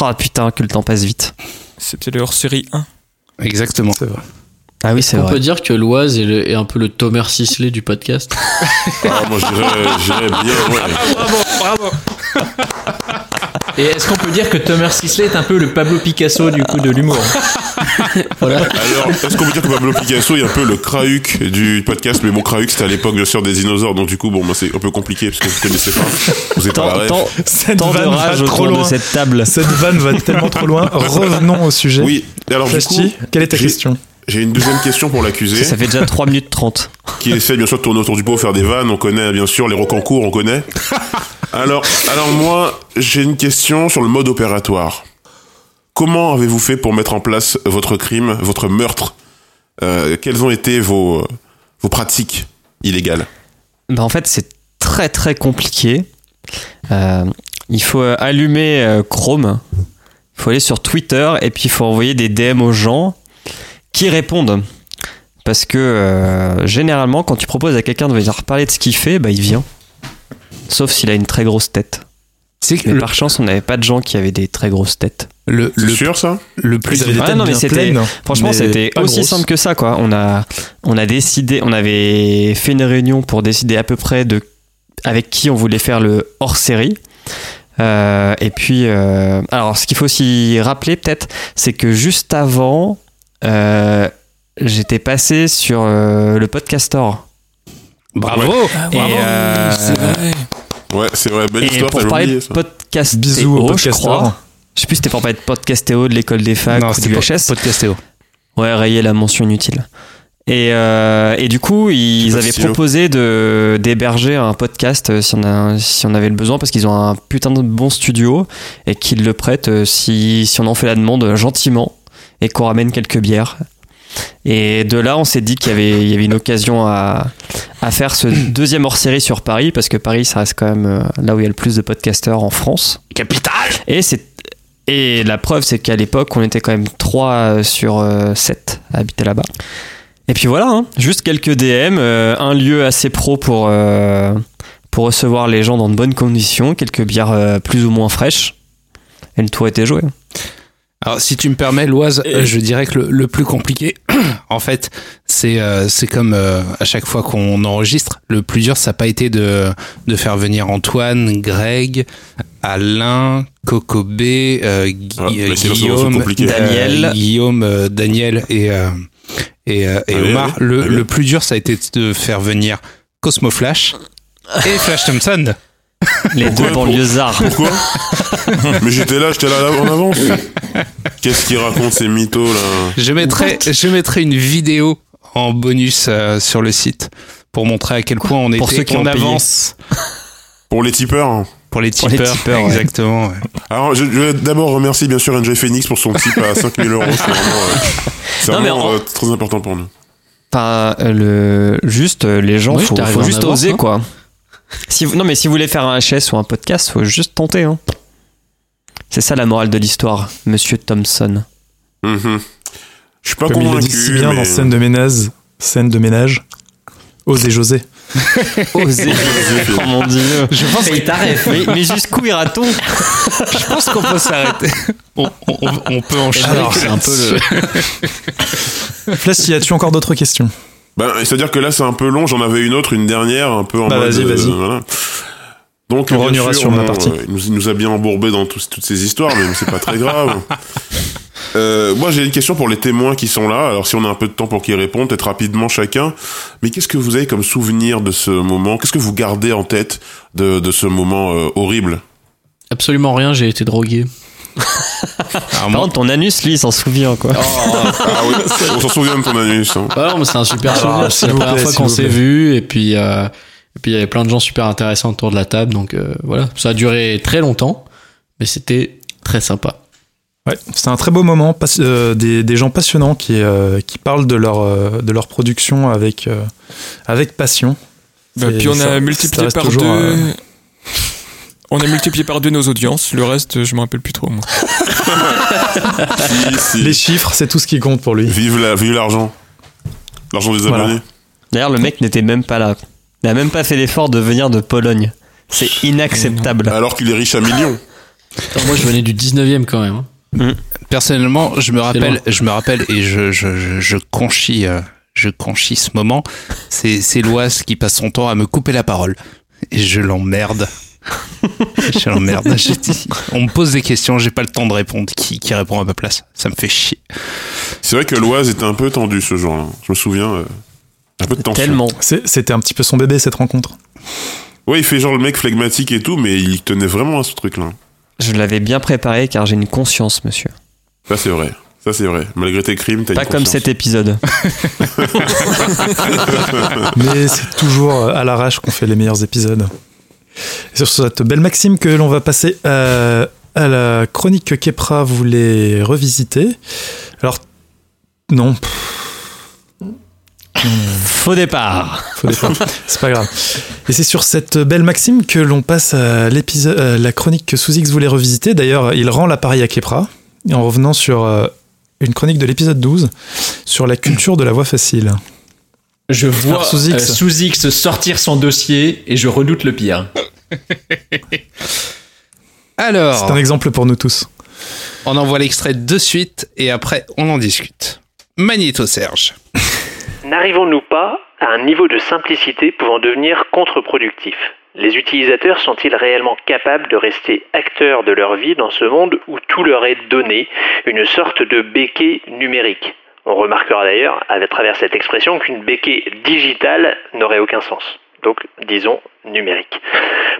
Ah putain, que le temps passe vite. C'était le hors-série 1. Exactement. C'est vrai. Ah oui, c'est On vrai. peut dire que l'Oise est, un peu le Thomas Sisley du podcast? Ah, moi, je dirais, je dirais bien, ouais. Et est-ce qu'on peut dire que Thomas Sisley est un peu le Pablo Picasso du coup de l'humour? Alors, est-ce qu'on peut dire que Pablo Picasso est un peu le Krauk du podcast? Mais bon, Krauk, c'était à l'époque, bien sûr, des dinosaures. Donc, du coup, bon, bah, c'est un peu compliqué parce que vous connaissez pas. Vous êtes pas Tant, Cette de vanne va trop de loin. cette table. Cette vanne va tellement trop loin. Revenons au sujet. Oui, alors, du coup, Flasty, quelle est ta j'ai- question? j'ai une deuxième question pour l'accusé. Ça fait déjà 3 minutes 30. qui essaie bien sûr de tourner autour du pot, faire des vannes. On connaît bien sûr les rocancours, on connaît. Alors, alors moi, j'ai une question sur le mode opératoire. Comment avez-vous fait pour mettre en place votre crime, votre meurtre Euh, Quelles ont été vos, vos pratiques illégales Bah, en fait, c'est très très compliqué. Euh, il faut euh, allumer Chrome, il faut aller sur Twitter et puis il faut envoyer des DM aux gens qui répondent. Parce que euh, généralement, quand tu proposes à quelqu'un de venir parler de ce qu'il fait, bah, il vient. Sauf s'il a une très grosse tête. C'est que Mais le, par chance, on n'avait pas de gens qui avaient des très grosses têtes. Le, C'est le, sûr ça le plus Ah non, mais bien c'était- Franchement, mais c'était aussi simple que ça, quoi. On a, on a décidé, on avait fait une réunion pour décider à peu près de avec qui on voulait faire le hors série. Euh, et puis, euh, alors, ce qu'il faut aussi rappeler peut-être, c'est que juste avant, euh, j'étais passé sur euh, le podcaster. Bravo Et, euh, c'est vrai. Ouais, c'est vrai, belle et histoire, pour parler oublié de ça. podcastéo, Bisous aux je crois. Je sais plus si c'était pour parler de podcastéo de l'école des facs Non, ou c'était du pas HS. Podcastéo. Ouais, rayer la mention inutile. Et, euh, et du coup, ils Pas avaient proposé de d'héberger un podcast euh, si on, a, si on avait le besoin, parce qu'ils ont un putain de bon studio et qu'ils le prêtent euh, si, si on en fait la demande gentiment et qu'on ramène quelques bières. Et de là, on s'est dit qu'il y avait, il y avait une occasion à, à faire ce deuxième hors-série sur Paris, parce que Paris, ça reste quand même là où il y a le plus de podcasteurs en France. Capitale Et c'est et la preuve, c'est qu'à l'époque, on était quand même 3 sur 7 à habiter là-bas. Et puis voilà, hein. juste quelques DM, euh, un lieu assez pro pour, euh, pour recevoir les gens dans de bonnes conditions, quelques bières plus ou moins fraîches. Et le tour était joué. Alors, si tu me permets, Loise, je dirais que le, plus compliqué, en fait, c'est c'est comme à chaque fois qu'on enregistre, le plus dur, ça n'a pas été de, de faire venir Antoine, Greg, Alain, Cocobé, euh, ah, Guillaume, Daniel, Guillaume, Daniel et et, et Omar. Le, le plus dur, ça a été de faire venir Cosmo Flash et Flash Thompson. Les deux banlieusards. Pourquoi Mais j'étais là, j'étais là en avance. Qu'est-ce qu'il raconte ces mythos là Je mettrai, je mettrai une vidéo en bonus euh, sur le site pour montrer à quel point on était ceux qui en avance. Pour les tipeurs. Hein. Pour les tipeurs, exactement. Alors, je, vais d'abord remercier bien sûr Enjoy Phoenix pour son tip à 5000 euros. C'est vraiment, euh, très important pour nous. Pas le juste les gens, il faut, juste oser hein. quoi. Si non, mais si vous voulez faire un HS ou un podcast, faut juste tenter. Hein. C'est ça la morale de l'histoire, Monsieur Thompson. Mm-hmm. Je suis pas Comme convaincu. Il dit si bien dans scène de ménage, scène de ménage. Osez José. Osez José. oh mon dieu. Je pense qu'il t'arrête. Mais, mais jusqu'où ira-t-on? Je pense qu'on peut s'arrêter. On, peut enchaîner. c'est un peu le. Flashy, as-tu encore d'autres questions? Bah, c'est-à-dire que là, c'est un peu long. J'en avais une autre, une dernière, un peu en bah, mode. Vas-y, vas-y. voilà. Donc, on bien sûr, sur ma partie. il, nous, nous, a bien embourbé dans toutes ces histoires, mais c'est pas très grave. Euh, moi, j'ai une question pour les témoins qui sont là. Alors, si on a un peu de temps pour qu'ils répondent, peut-être rapidement chacun. Mais qu'est-ce que vous avez comme souvenir de ce moment? Qu'est-ce que vous gardez en tête de, de ce moment euh, horrible? Absolument rien. J'ai été drogué. Par contre, ton anus, lui, il s'en souvient, quoi. Oh, ah oui, on s'en souvient de ton anus. Hein. non, mais c'est un super souvenir. c'est la première fois qu'on s'est vu, et puis, euh, et puis il y avait plein de gens super intéressants autour de la table, donc euh, voilà. Ça a duré très longtemps, mais c'était très sympa. Ouais, c'est un très beau moment, euh, des, des, gens passionnants qui, qui parlent de leur, de leur production avec, avec passion. Bah, puis on a multiplié par deux on a multiplié par deux nos audiences, le reste, je me rappelle plus trop, moi. Les chiffres, c'est tout ce qui compte pour lui. Vive la, vive l'argent. L'argent des abonnés. D'ailleurs, le mec n'était même pas là. Il n'a même pas fait l'effort de venir de Pologne. C'est inacceptable. Alors qu'il est riche à millions. moi, je venais du 19e quand même. Hein. Mm. Personnellement, je me rappelle, je me rappelle et je, je, je, conchis, euh, je conchis ce moment. C'est l'Oise qui passe son temps à me couper la parole. Et je l'emmerde. je l'emmerde. On me pose des questions, j'ai pas le temps de répondre. Qui, qui répond à ma place? Ça me fait chier. C'est vrai que l'Oise était un peu tendu ce jour-là. Je me souviens. Euh, un peu de tension. Tellement. C'était un petit peu son bébé cette rencontre. Ouais, il fait genre le mec flegmatique et tout, mais il tenait vraiment à ce truc-là. Je l'avais bien préparé car j'ai une conscience, monsieur. Ça, c'est vrai. Ça, c'est vrai. Malgré tes crimes, t'as Pas comme cet épisode. mais c'est toujours à l'arrache qu'on fait les meilleurs épisodes sur cette belle maxime que l'on va passer à, la chronique que Kepra voulait revisiter. Alors, non. Faux départ. Faux départ. C'est pas grave. Et c'est sur cette belle maxime que l'on passe à l'épisode, la chronique que Sous-X voulait revisiter. D'ailleurs, il rend l'appareil à Kepra en revenant sur euh, une chronique de l'épisode 12 sur la culture de la voix facile. Je vois Sous-X sortir son dossier et je redoute le pire. Alors. C'est un exemple pour nous tous. On envoie l'extrait de suite et après on en discute. Magnéto Serge. N'arrivons-nous pas à un niveau de simplicité pouvant devenir contre-productif? Les utilisateurs sont-ils réellement capables de rester acteurs de leur vie dans ce monde où tout leur est donné, une sorte de béquet numérique? On remarquera d'ailleurs à travers cette expression qu'une béquet digitale n'aurait aucun sens donc disons numérique.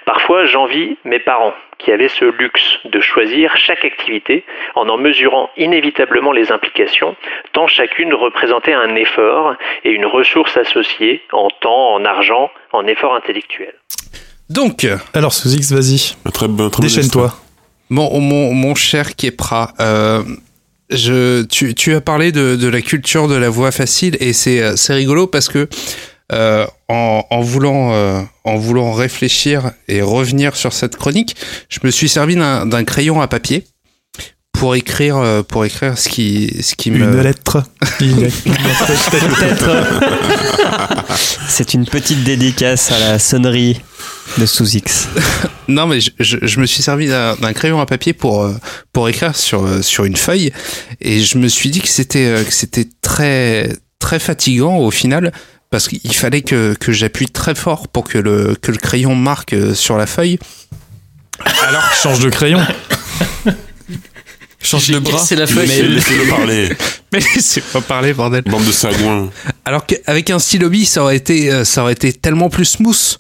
Parfois, j'envie mes parents qui avaient ce luxe de choisir chaque activité en en mesurant inévitablement les implications, tant chacune représentait un effort et une ressource associée en temps, en argent, en effort intellectuel. Donc, alors sous X, vas-y, déchaîne-toi. Bon, mon, mon cher Kepra, euh, je, tu, tu, as parlé de, de, la culture de la voix facile et c'est rigolo parce que euh, en, en, voulant euh, en voulant réfléchir et revenir sur cette chronique, je me suis servi d'un crayon à papier pour écrire euh, pour écrire ce qui ce qui me une lettre. C'est une petite dédicace à la sonnerie de sous X. Non mais je, je, me suis servi d'un crayon à papier pour pour écrire sur sur une feuille. Et je me suis dit que c'était que c'était très très fatigant au final parce qu'il fallait que, que j'appuie très fort pour que le, que le crayon marque euh, sur la feuille. Alors, change de crayon. change de bras. C'est la feuille. Mais laissez-le parler. Mais laissez-moi parler, bordel. Bande de sagouins. Alors qu'avec un stylo ça aurait été, euh, ça aurait été tellement plus smooth.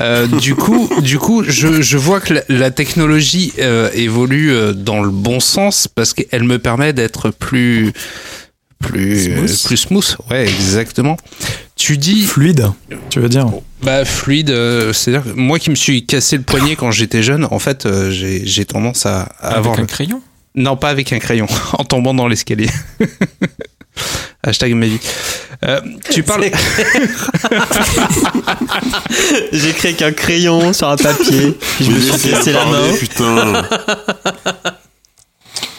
Euh, du coup, du coup, je, je vois que la, technologie euh, évolue dans le bon sens parce qu'elle me permet d'être plus plus smooth. plus smooth. Ouais, exactement. Tu dis fluide. Tu veux dire Bah fluide, euh, c'est-à-dire moi qui me suis cassé le poignet quand j'étais jeune, en fait, euh, j'ai tendance à, avec un crayon? Non, pas avec un crayon, en tombant dans l'escalier. Hashtag ma vie. Euh, tu parles. J'écris avec un crayon sur un papier. je me suis cassé la main. Putain.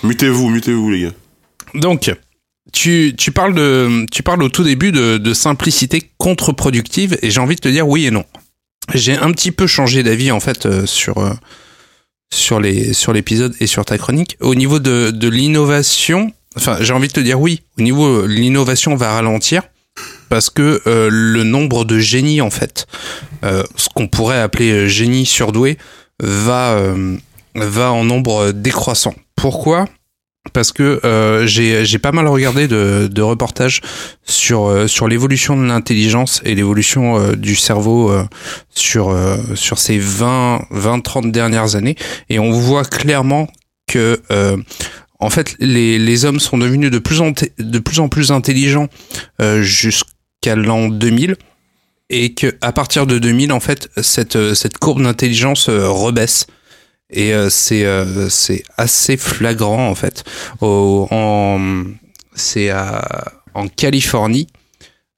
mutez-vous, mutez-vous les gars. Donc, tu, parles de, tu parles au tout début de, simplicité contre-productive et j'ai envie de te dire oui et non. J'ai un petit peu changé d'avis en fait euh, sur euh, sur l'épisode et sur ta chronique. Au niveau de, l'innovation, enfin j'ai envie de te dire oui. Au niveau l'innovation va ralentir parce que euh, le nombre de génies en fait, ce qu'on pourrait appeler génie surdoué, va va en nombre décroissant. Pourquoi? Parce que euh, j'ai pas mal regardé de, de reportages sur euh, sur l'évolution de l'intelligence et l'évolution euh, du cerveau euh, sur sur ces 20 20 30 dernières années. Et on voit clairement que en fait les, les hommes sont devenus de plus en de plus en plus intelligents jusqu'à l'an 2000 et que à partir de 2000 en fait cette cette courbe d'intelligence rebaisse et euh, c'est euh, c'est assez flagrant en fait. Au, en c'est en Californie.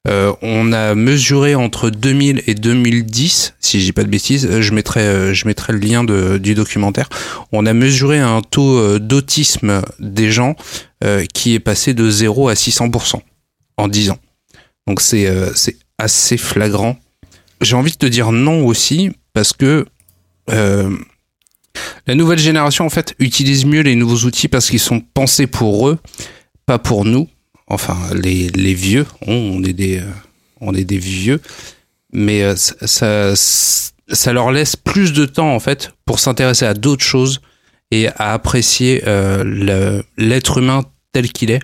Euh, on a mesuré entre 2000 et 2010, si j'ai pas de bêtises, je mettrai, je mettrai le lien de, du documentaire. On a mesuré un taux d'autisme des gens qui est passé de 0 à 600% en 10 ans. Donc c'est c'est assez flagrant. J'ai envie de te dire non aussi parce que la nouvelle génération, en fait, utilise mieux les nouveaux outils parce qu'ils sont pensés pour eux, pas pour nous. Enfin, les, les vieux, on est des, euh, on est des vieux, mais euh, ça, ça, leur laisse plus de temps, en fait, pour s'intéresser à d'autres choses et à apprécier euh, l'être humain tel qu'il est.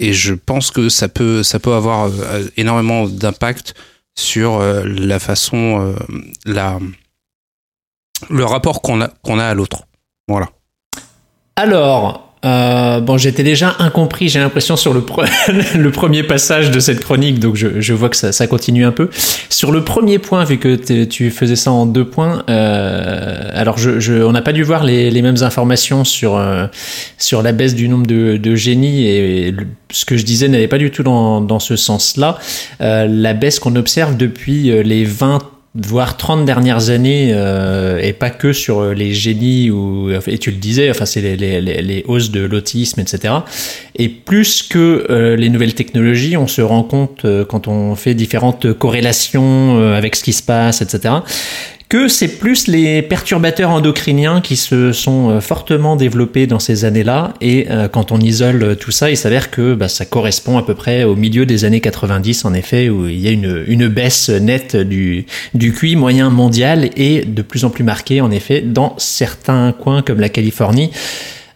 Et je pense que ça peut, ça peut avoir énormément d'impact sur la façon, la, le rapport qu'on a, qu'on a à l'autre. Voilà. Alors, euh, bon, j'étais déjà incompris, j'ai l'impression, sur le, le premier passage de cette chronique, donc je, je vois que ça, ça, continue un peu. Sur le premier point, vu que tu faisais ça en deux points, euh, alors je, je, on n'a pas dû voir les, les mêmes informations sur, euh, sur la baisse du nombre de, de génies, et ce que je disais n'allait pas du tout dans, dans ce sens-là. Euh, la baisse qu'on observe depuis les 20 voire 30 dernières années euh, et pas que sur les génies ou et tu le disais enfin c'est les, les, les, hausses de l'autisme etc et plus que euh, les nouvelles technologies on se rend compte euh, quand on fait différentes corrélations euh, avec ce qui se passe etc que c'est plus les perturbateurs endocriniens qui se sont euh, fortement développés dans ces années-là. Et euh, quand on isole tout ça, il s'avère que bah, ça correspond à peu près au milieu des années 90, en effet, où il y a une, baisse nette du, du QI moyen mondial et de plus en plus marquée, en effet, dans certains coins comme la Californie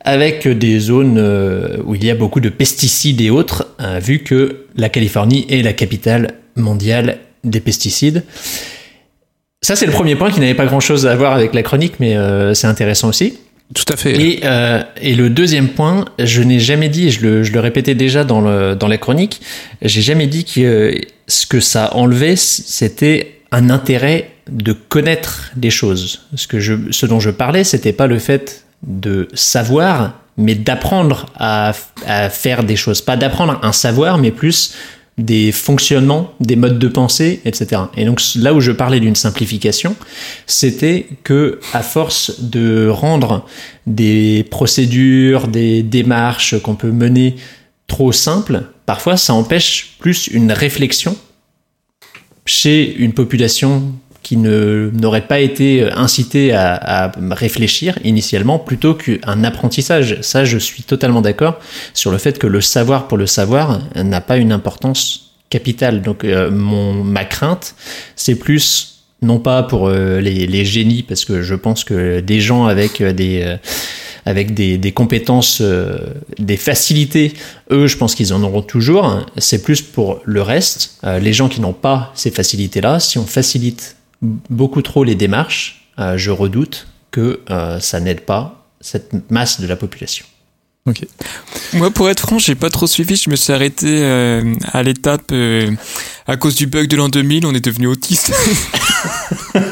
avec des zones euh, où il y a beaucoup de pesticides et autres, vu que la Californie est la capitale mondiale des pesticides. Ça, c'est le premier point qui n'avait pas grand-chose à voir avec la chronique, mais euh, c'est intéressant aussi. Tout à fait. Et, euh, et le deuxième point, je n'ai jamais dit, et je le, je le répétais déjà dans, le, dans la chronique, j'ai jamais dit que euh, ce que ça enlevait, c'était un intérêt de connaître des choses. Ce, que je, ce dont je parlais, c'était pas le fait de savoir, mais d'apprendre à, à faire des choses. Pas d'apprendre un savoir, mais plus des fonctionnements, des modes de pensée, etc. Et donc là où je parlais d'une simplification, c'était que à force de rendre des procédures, des démarches qu'on peut mener trop simples, parfois ça empêche plus une réflexion chez une population qui n'aurait pas été incité à, à, réfléchir initialement plutôt qu'un apprentissage. Ça, je suis totalement d'accord sur le fait que le savoir pour le savoir n'a pas une importance capitale. Donc, euh, mon, ma crainte, c'est plus non pas pour euh, les, les, génies, parce que je pense que des gens avec euh, des avec des, des compétences, des facilités, eux, je pense qu'ils en auront toujours. C'est plus pour le reste, les gens qui n'ont pas ces facilités-là. Si on facilite beaucoup trop les démarches, euh, je redoute que euh, ça n'aide pas cette masse de la population. Ok. Moi, pour être franc, j'ai pas trop suivi. Je me suis arrêté euh, à l'étape à cause du bug de l'an 2000. On est devenu autiste.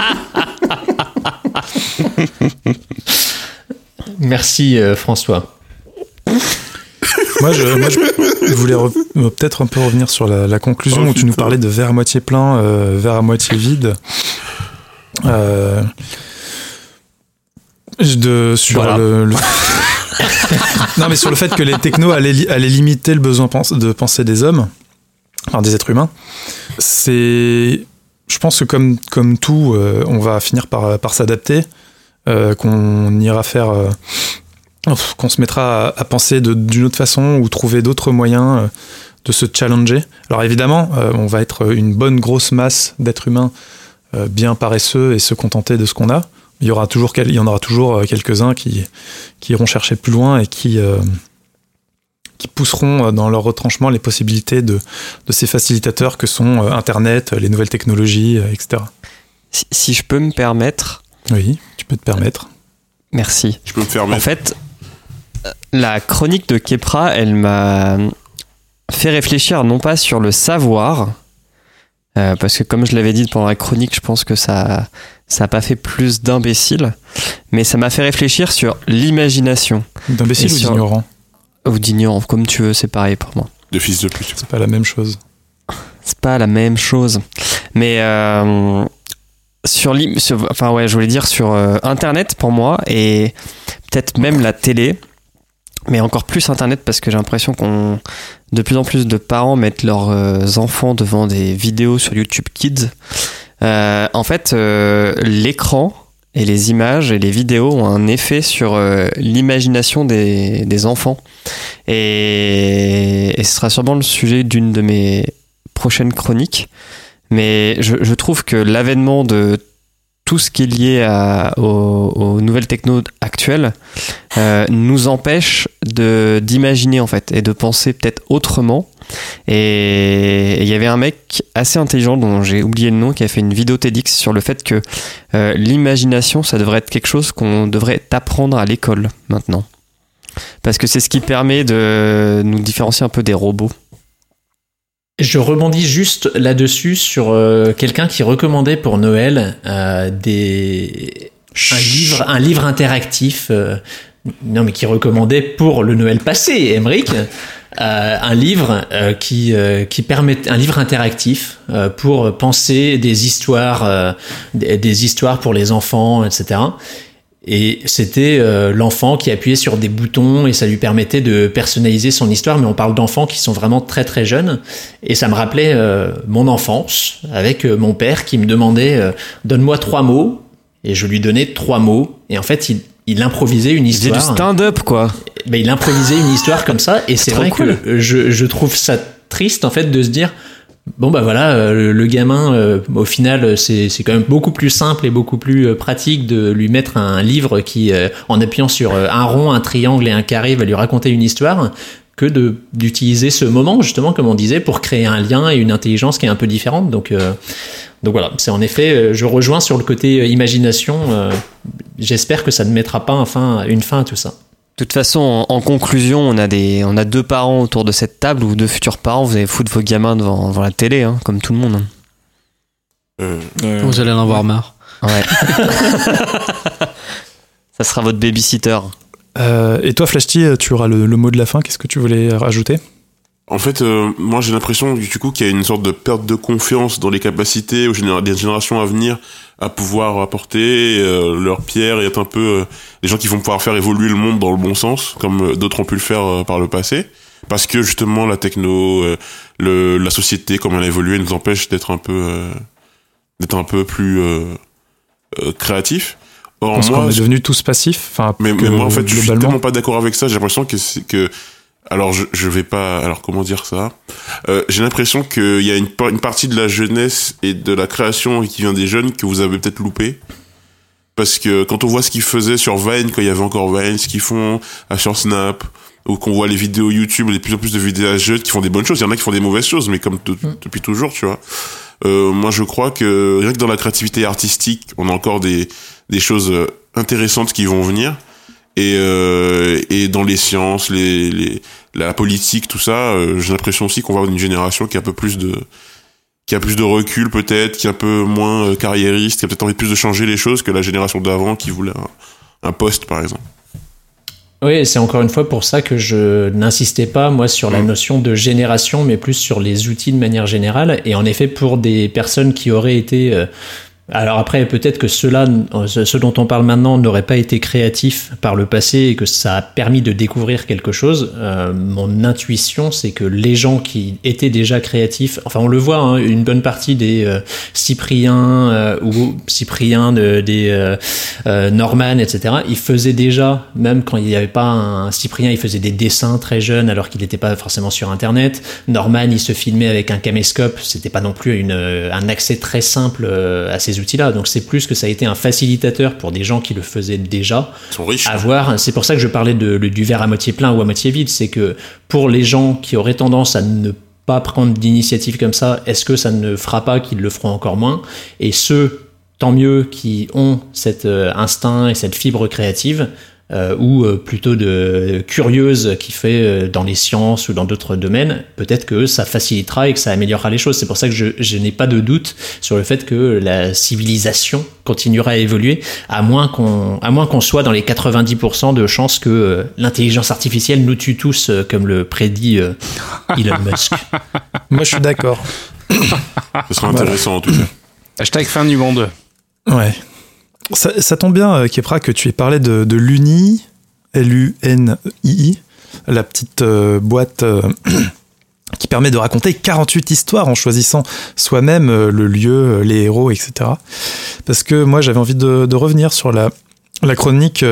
Merci François. moi, je, voulais peut-être un peu revenir sur la, conclusion oh, où tu nous parlais de verre à moitié plein, verre à moitié vide. Euh, de, sur le, non, mais sur le fait que les technos allaient, allaient limiter le besoin de penser des hommes, enfin des êtres humains. C'est, je pense que comme, comme tout, euh, on va finir par, par s'adapter, euh, qu'on ira faire, qu'on se mettra à, penser d'une autre façon ou trouver d'autres moyens de se challenger. Alors évidemment, on va être une bonne grosse masse d'êtres humains bien paresseux et se contenter de ce qu'on a. Il y, aura toujours, il y en aura toujours euh, quelques-uns qui, qui iront chercher plus loin et qui, euh, qui pousseront dans leur retranchement les possibilités de, de ces facilitateurs que sont Internet, les nouvelles technologies, etc. Si, je peux me permettre. Oui, tu peux te permettre. Merci. Je peux me permettre. En fait, la chronique de Kepra, elle m'a fait réfléchir non pas sur le savoir, euh, parce que comme je l'avais dit pendant la chronique, je pense que ça ça n'a pas fait plus d'imbéciles, mais ça m'a fait réfléchir sur l'imagination. D'imbéciles ou d'ignorants Ou d'ignorants, comme tu veux, c'est pareil pour moi. De fils de pute. C'est pas la même chose. C'est pas la même chose. Mais euh, sur, enfin ouais, je voulais dire sur euh, Internet pour moi et peut-être même la télé mais encore plus Internet parce que j'ai l'impression qu'on de plus en plus de parents mettent leurs euh, enfants devant des vidéos sur YouTube Kids. Euh, en fait, euh, l'écran et les images et les vidéos ont un effet sur l'imagination des, des, enfants. Et, et, ce sera sûrement le sujet d'une de mes prochaines chroniques. Mais je, je trouve que l'avènement de tout ce qui est lié aux, nouvelles techno actuelles euh, nous empêche de d'imaginer en fait et de penser peut-être autrement. Et il y avait un mec assez intelligent dont j'ai oublié le nom qui a fait une vidéo TEDx sur le fait que euh, l'imagination ça devrait être quelque chose qu'on devrait apprendre à l'école maintenant. Parce que c'est ce qui permet de nous différencier un peu des robots. Je rebondis juste là-dessus sur euh, quelqu'un qui recommandait pour Noël euh, des un livre, un livre interactif. Euh, non, mais qui recommandait pour le Noël passé, Emmerich, un livre qui qui permet un livre interactif pour penser des histoires, des, des, histoires pour les enfants, etc. Et c'était euh, l'enfant qui appuyait sur des boutons et ça lui permettait de personnaliser son histoire. Mais on parle d'enfants qui sont vraiment très très jeunes. Et ça me rappelait euh, mon enfance avec euh, mon père qui me demandait donne-moi trois mots. Et je lui donnais trois mots. Et en fait, il, il improvisait une histoire. Il du stand-up quoi. Ben, il improvisait une histoire comme ça. Et c'est vrai que je, je trouve ça triste en fait de se dire Bon bah voilà, euh, le, gamin, euh, au final, c'est quand même beaucoup plus simple et beaucoup plus euh, pratique de lui mettre un livre qui, en appuyant sur un rond, un triangle et un carré, va lui raconter une histoire, que d'utiliser ce moment justement, comme on disait, pour créer un lien et une intelligence qui est un peu différente. Donc donc voilà, c'est en effet, je rejoins sur le côté imagination. J'espère que ça ne mettra pas une fin à tout ça. De toute façon, en, conclusion, on a, des, on a deux parents autour de cette table ou deux futurs parents. Vous allez foutre vos gamins devant, devant la télé, hein, comme tout le monde. Euh, vous allez en avoir marre. Ouais. Ça sera votre babysitter. Euh, et toi, Flashty, tu auras le, mot de la fin. Qu'est-ce que tu voulais rajouter? En fait, euh, moi j'ai l'impression du coup qu'il y a une sorte de perte de confiance dans les capacités aux des générations à venir à pouvoir apporter euh, leur pierre et être un peu euh, les gens qui vont pouvoir faire évoluer le monde dans le bon sens, comme d'autres ont pu le faire par le passé, parce que justement la techno, le, la société, comme elle a évolué, nous empêche d'être un peu d'être un peu plus créatif. Or, moi, on est devenus tous passifs. Enfin, mais, mais moi en fait, je suis tellement pas d'accord avec ça. J'ai l'impression que c'est que alors je, je vais pas alors comment dire ça? Euh, j'ai l'impression qu'il y a une, une partie de la jeunesse et de la création qui vient des jeunes que vous avez peut-être loupé. Parce que quand on voit ce qu'ils faisaient sur Vine quand il y avait encore Vine ce qu'ils font à sur Snap ou qu'on voit les vidéos YouTube les plus en plus de vidéos jeunes qui font des bonnes choses. Il y en a qui font des mauvaises choses mais comme mm. depuis toujours tu vois. Euh, moi je crois que rien que dans la créativité artistique on a encore des des choses euh, intéressantes qui vont venir et euh, et dans les sciences, les, les la politique, tout ça, euh, j'ai l'impression aussi qu'on va avoir une génération qui a un peu plus de qui a plus de recul peut-être, qui est un peu moins euh, carriériste, qui a peut-être envie plus de changer les choses que la génération d'avant qui voulait un, poste par exemple. Oui, c'est encore une fois pour ça que je n'insistais pas, moi, sur la notion de génération, mais plus sur les outils de manière générale. Et en effet, pour des personnes qui auraient été alors après, peut-être que cela, ce dont on parle maintenant, n'aurait pas été créatif par le passé et que ça a permis de découvrir quelque chose. Euh, mon intuition, c'est que les gens qui étaient déjà créatifs, enfin on le voit, hein, une bonne partie des euh, Cypriens euh, ou Cypriens de, des euh, Norman, etc., ils faisaient déjà, même quand il n'y avait pas un Cyprien, il faisait des dessins très jeunes alors qu'il n'était pas forcément sur Internet. Norman, il se filmait avec un caméscope, c'était pas non plus une, un accès très simple à ces outils-là. Donc c'est plus que ça a été un facilitateur pour des gens qui le faisaient déjà. Ils sont riches. Avoir, c'est pour ça que je parlais de, du verre à moitié plein ou à moitié vide. C'est que pour les gens qui auraient tendance à ne pas prendre d'initiative comme ça, est-ce que ça ne fera pas qu'ils le feront encore moins? Et ceux, tant mieux, qui ont cet euh, instinct et cette fibre créative, euh, ou euh, plutôt de curieuse qui fait euh, dans les sciences ou dans d'autres domaines, peut-être que ça facilitera et que ça améliorera les choses. C'est pour ça que je, je n'ai pas de doute sur le fait que la civilisation continuera à évoluer, à moins qu'on, à moins qu'on soit dans les 90% de chances que l'intelligence artificielle nous tue tous, comme le prédit Elon Musk. Moi, je suis d'accord. Ce sera intéressant en tout cas. Hashtag fin du monde. Ouais. Ça, tombe bien, euh, Kepra, que tu aies parlé de, de l'UNI, L-U-N-I-I, la petite euh, boîte euh, qui permet de raconter 48 histoires en choisissant soi-même le lieu, les héros, etc. Parce que moi, j'avais envie de, revenir sur la, la chronique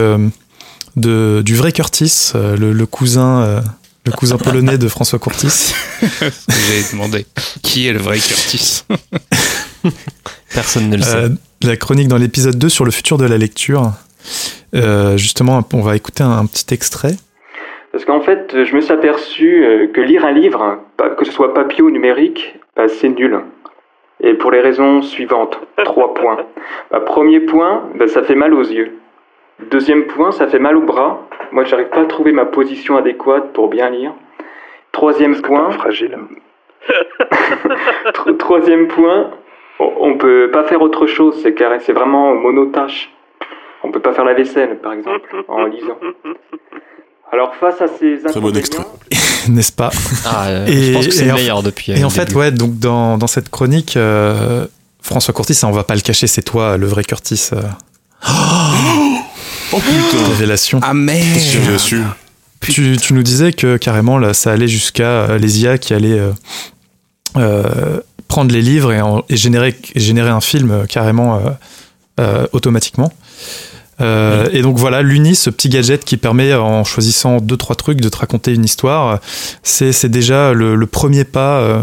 de, du vrai Curtis, le, cousin. le cousin polonais de François Curtis. J'ai demandé qui est le vrai Curtis? Personne ne le sait la chronique dans l'épisode 2 sur le futur de la lecture. Euh, justement, on va écouter un, petit extrait. Parce qu'en fait, je me suis aperçu euh, que lire un livre, que ce soit papier ou numérique, bah, c'est nul. Et pour les raisons suivantes. Trois points. Bah, premier point, bah, ça fait mal aux yeux. Deuxième point, ça fait mal aux bras. Moi, j'arrive pas à trouver ma position adéquate pour bien lire. Troisième point. Fragile. Troisième point, on peut pas faire autre chose, c'est carré, c'est vraiment monotâche. On peut pas faire la vaisselle, par exemple, en lisant. Alors face à ces inconvénients, n'est-ce pas ah, euh, Je pense que c'est meilleur depuis. Et en fait, ouais, donc dans, dans cette chronique, euh, François Curtis, on va pas le cacher, c'est toi, le vrai Curtis. Euh. Oh, putain Révélation. Ah merde su. Tu, tu, nous disais que carrément là, ça allait jusqu'à les IA qui allaient prendre les livres et, générer, générer un film euh, carrément euh, euh, automatiquement. Et donc voilà, l'Uni, ce petit gadget qui permet, en choisissant deux trois trucs, de te raconter une histoire, c'est déjà le, premier pas,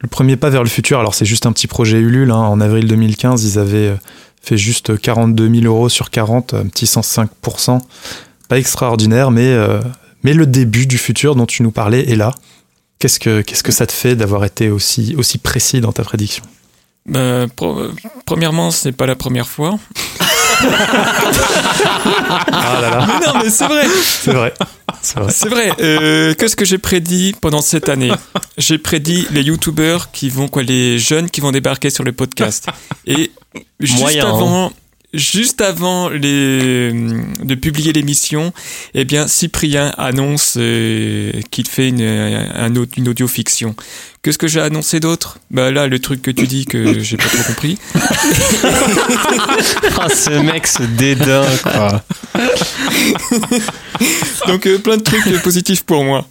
le premier pas vers le futur. Alors c'est juste un petit projet Ulule. Hein. En avril 2015, ils avaient fait juste 42 000 euros sur 40, un petit 105 Pas extraordinaire, mais mais le début du futur dont tu nous parlais est là. Qu'est-ce que, qu'est-ce que ça te fait d'avoir été aussi, aussi précis dans ta prédiction? Bah, Premièrement, ce n'est pas la première fois. ah là là. non, mais c'est vrai. C'est vrai. C'est vrai. Euh, qu'est-ce que j'ai prédit pendant cette année? J'ai prédit les youtubeurs qui vont, quoi, les jeunes qui vont débarquer sur le podcast. Et juste Moyen, avant, juste avant les, de publier l'émission, eh bien, Cyprien annonce euh, qu'il fait une, un, une audio-fiction. Qu'est-ce que j'ai annoncé d'autre? Bah là, le truc que tu dis que j'ai pas trop compris. ah, ce mec se dédain, quoi. Donc, euh, plein de trucs positifs pour moi.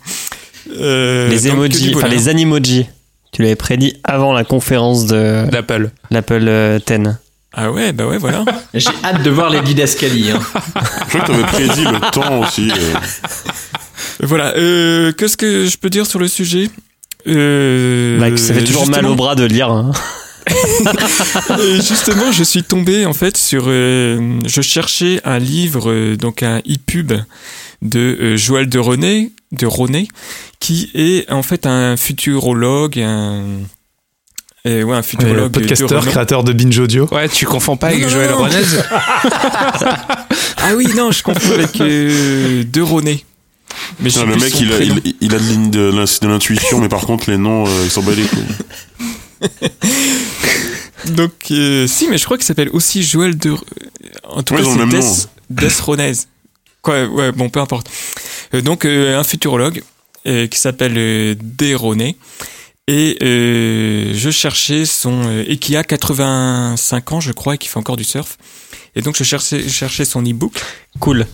Euh, les emojis, enfin les animojis. Tu l'avais prédit avant la conférence de l'Apple. L'Apple 10. Ah ouais, bah ouais, voilà. J'ai hâte de voir les didascalies. Hein. Je crois que t'avais prédit le temps aussi. Euh. Voilà. Euh, Qu'est-ce que je peux dire sur le sujet? Euh, bah, Ça fait toujours mal au bras de lire. Hein. justement, je suis tombé en fait sur. Euh, je cherchais un livre, euh, donc un e-pub de Joël de René, de René, qui est en fait un futurologue, un et ouais, un futurologue. podcasteur, créateur de Binge Audio. Ouais, tu confonds pas avec Joël Ronez Ah oui, non, je confonds avec euh, De Roné. Mais le mec, il a, il, a, de l'intuition, mais par contre, les noms, euh, ils sont balés. Donc, euh, si, mais je crois qu'il s'appelle aussi Joël de. En tout cas, c'est Des, Des Ronez. Quoi, ouais, bon, peu importe. donc, un futurologue qui s'appelle Desroné et euh, je cherchais son euh, et qui a 85 ans je crois et qui fait encore du surf. Et donc je cherchais, je cherchais son e-book. Cool.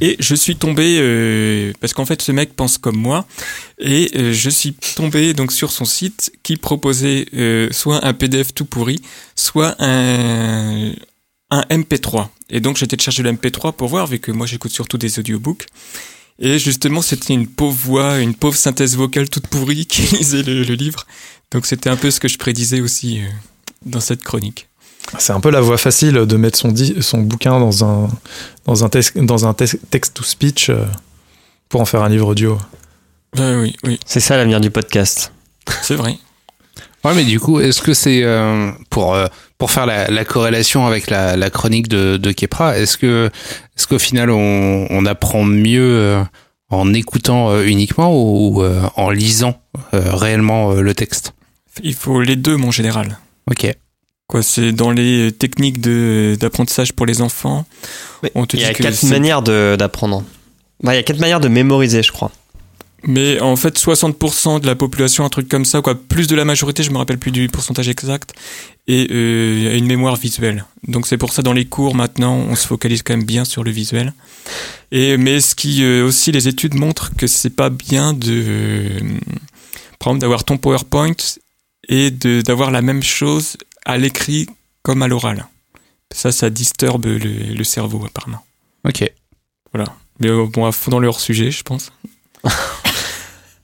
Et je suis tombé euh, parce qu'en fait ce mec pense comme moi. Et euh, je suis tombé donc sur son site qui proposait euh, soit un PDF tout pourri soit un un MP3 et donc j'étais de chercher le MP3 pour voir vu que moi j'écoute surtout des audiobooks et justement, c'était une pauvre voix, une pauvre synthèse vocale toute pourrie qui lisait le, livre. Donc c'était un peu ce que je prédisais aussi euh, dans cette chronique. C'est un peu la voie facile de mettre son, son bouquin dans un, dans un, dans un text-to-speech euh, pour en faire un livre audio. Ben oui, oui. C'est ça l'avenir du podcast. C'est vrai. Ouais, mais du coup, est-ce que c'est euh, pour pour faire la, corrélation avec la, chronique de, de Kepra, est-ce que est-ce qu'au final on, apprend mieux euh, en écoutant euh, uniquement ou euh, en lisant réellement le texte? Il faut les deux, mon général. Ok. Quoi, c'est dans les techniques d'apprentissage pour les enfants. il y a quatre manières d'apprendre. Bah, il y a quatre manières de mémoriser, je crois. Mais en fait, 60% de la population, un truc comme ça, quoi, plus de la majorité, je me rappelle plus du pourcentage exact, et euh, une mémoire visuelle. Donc c'est pour ça dans les cours maintenant, on se focalise quand même bien sur le visuel. Et mais ce qui euh, aussi les études montrent que c'est pas bien de, euh, par exemple, d'avoir ton PowerPoint et de d'avoir la même chose à l'écrit comme à l'oral. Ça, ça disturbe le, le cerveau apparemment. Ok. Voilà. Mais euh, bon, à fond dans leur sujet, je pense.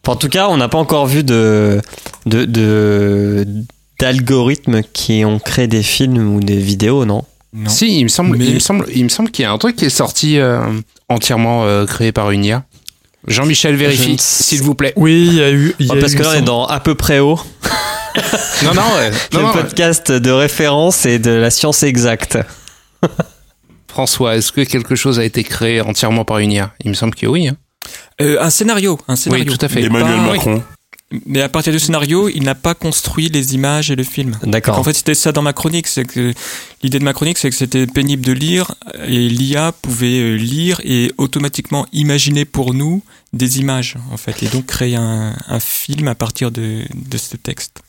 En tout cas, on n'a pas encore vu de, de, d'algorithmes qui ont créé des films ou des vidéos, non, non. Si, il me semble, il me semble, il me semble qu'il y a un truc qui est sorti euh, entièrement euh, créé par une IA. Jean-Michel vérifie, s'il vous plaît. Oui, il y a eu. Oh, parce que là, on est dans à peu près haut. non, non, ouais. le podcast de référence et de la science exacte. François, est-ce que quelque chose a été créé entièrement par une IA Il me semble que oui. Hein. Euh, un scénario, un scénario. Oui, tout à fait. Emmanuel Macron. Mais à partir du scénario, il n'a pas construit les images et le film. D'accord. En fait, c'était ça dans ma chronique. C'est que l'idée de ma chronique, c'est que c'était pénible de lire et l'IA pouvait euh, lire et automatiquement imaginer pour nous des images, en fait, et donc créer un, un film à partir de, de ce texte.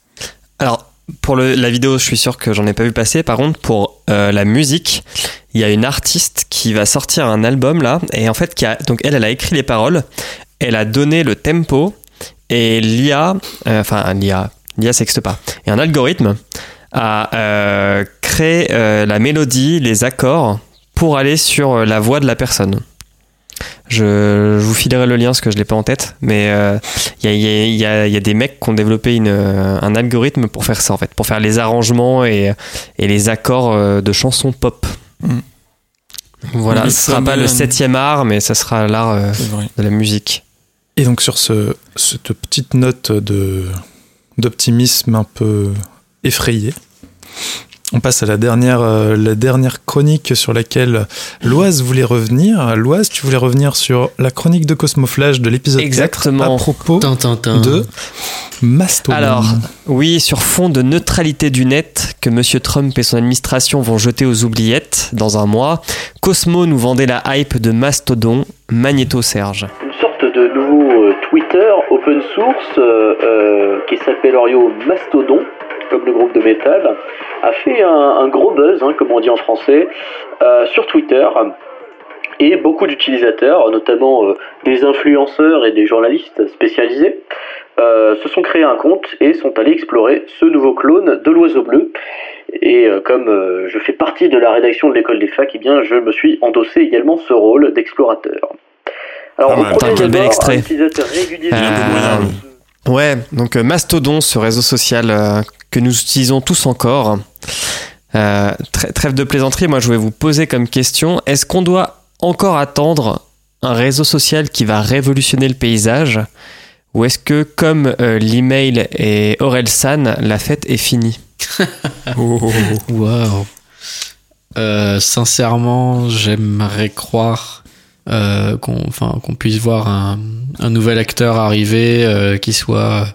Alors, pour le, la vidéo, je suis sûr que j'en ai pas vu passer. Par contre, pour euh, la musique, il y a une artiste qui va sortir un album là, et en fait, donc elle, a écrit les paroles, elle a donné le tempo, et l'IA, euh, enfin l'IA, l'IA pas, et un algorithme a euh, créé la mélodie, les accords pour aller sur la voix de la personne. Je, vous filerai le lien parce que je l'ai pas en tête, mais il y, a, des mecs qui ont développé une, un algorithme pour faire ça en fait, pour faire les arrangements et, et les accords de chansons pop. Mm. Voilà, ce sera pas le septième art, mais ça sera l'art euh, de la musique. Et donc sur ce, cette petite note de d'optimisme un peu effrayé, On passe à la dernière, euh, la dernière chronique sur laquelle Loise voulait revenir. Loise, tu voulais revenir sur la chronique de Cosmoflash de l'épisode 4 à propos de Mastodon. Alors, oui, sur fond de neutralité du net que Monsieur Trump et son administration vont jeter aux oubliettes dans un mois, Cosmo nous vendait la hype de Mastodon, Magneto Serge. Une sorte de nouveau euh, Twitter open source euh, qui s'appelle Orio Mastodon comme le groupe de métal, a fait un, gros buzz, hein, comme on dit en français, euh, sur Twitter. Et beaucoup d'utilisateurs, notamment euh, des influenceurs et des journalistes spécialisés, euh, se sont créés un compte et sont allés explorer ce nouveau clone de l'oiseau bleu. Et comme je fais partie de la rédaction de l'école des facs, eh bien, je me suis endossé également ce rôle d'explorateur. Alors, quel bel extrait. Ouais, donc Mastodon, ce réseau social que nous utilisons tous encore. Euh, trêve de plaisanterie, moi je voulais vous poser comme question, est-ce qu'on doit encore attendre un réseau social qui va révolutionner le paysage ou est-ce que comme euh, l'email et Orelsan, la fête est finie? Oh. Waouh euh, Sincèrement, j'aimerais croire qu'on enfin, puisse voir un, un nouvel acteur arriver qui soit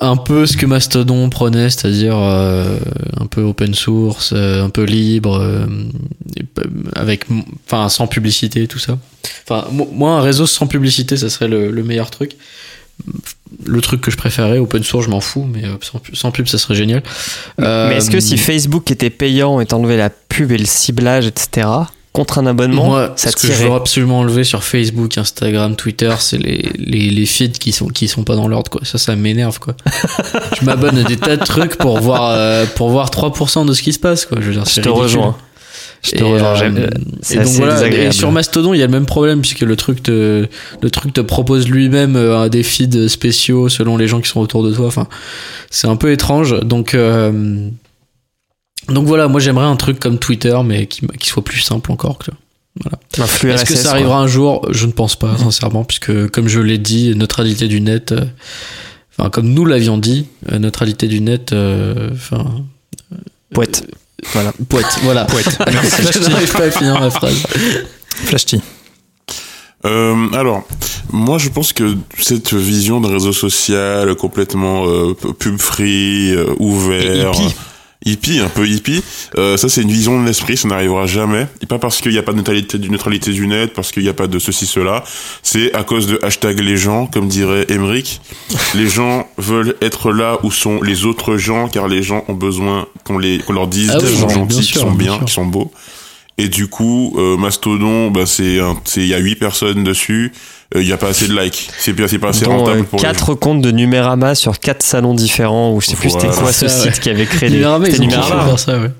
un peu ce que Mastodon prenait, c'est-à-dire euh, un peu open source, euh, un peu libre, euh, avec, enfin, sans publicité, tout ça. Enfin, moi, un réseau sans publicité, ça serait le, meilleur truc. Le truc que je préférais, open source, je m'en fous, mais sans, sans, pub, ça serait génial. mais est-ce que si Facebook était payant et enlevé la pub et le ciblage, etc., contre un abonnement, Moi, ça ce que je veux absolument enlever sur Facebook, Instagram, Twitter, c'est les, les, les, feeds qui sont, qui sont pas dans l'ordre, quoi. Ça, ça m'énerve, quoi. je m'abonne à des tas de trucs pour voir, euh, pour voir 3% de ce qui se passe, quoi. Je veux dire, je te rejoins. Je te rejoins. Euh, et donc voilà, et sur Mastodon, il y a le même problème puisque le truc te, le truc te propose lui-même euh, des feeds spéciaux selon les gens qui sont autour de toi. Enfin, c'est un peu étrange. Donc, euh, donc voilà, moi j'aimerais un truc comme Twitter, mais qui, soit plus simple encore. Que, voilà. Est-ce que ça arrivera un jour? Je ne pense pas, sincèrement, puisque comme je l'ai dit, neutralité du net, euh, enfin comme nous l'avions dit, euh, neutralité du net, euh, enfin. Poète. voilà, poète, voilà. Poète. je n'arrive pas à finir ma phrase. Flashty. alors, moi je pense que cette vision d'un réseau social complètement pub free, ouvert, hippie, un peu hippie. Euh, ça, c'est une vision de l'esprit, ça n'arrivera jamais. Et pas parce qu'il n'y a pas de neutralité, du neutralité du net, parce qu'il n'y a pas de ceci, cela. C'est à cause de hashtag les gens, comme dirait Emmerich. les gens veulent être là où sont les autres gens, car les gens ont besoin qu'on les, qu'on leur dise ah des gens gentils, qui sont bien, qui sont beaux. Et du coup, euh, Mastodon, bah, c'est, il y a huit personnes dessus il euh, n'y a pas assez de likes. C'est pas, pas assez rentable pour quatre comptes de Numérama sur quatre salons différents ou je sais plus c'était quoi ce site qui avait créé Numérama, ils Numérama. ça, ouais.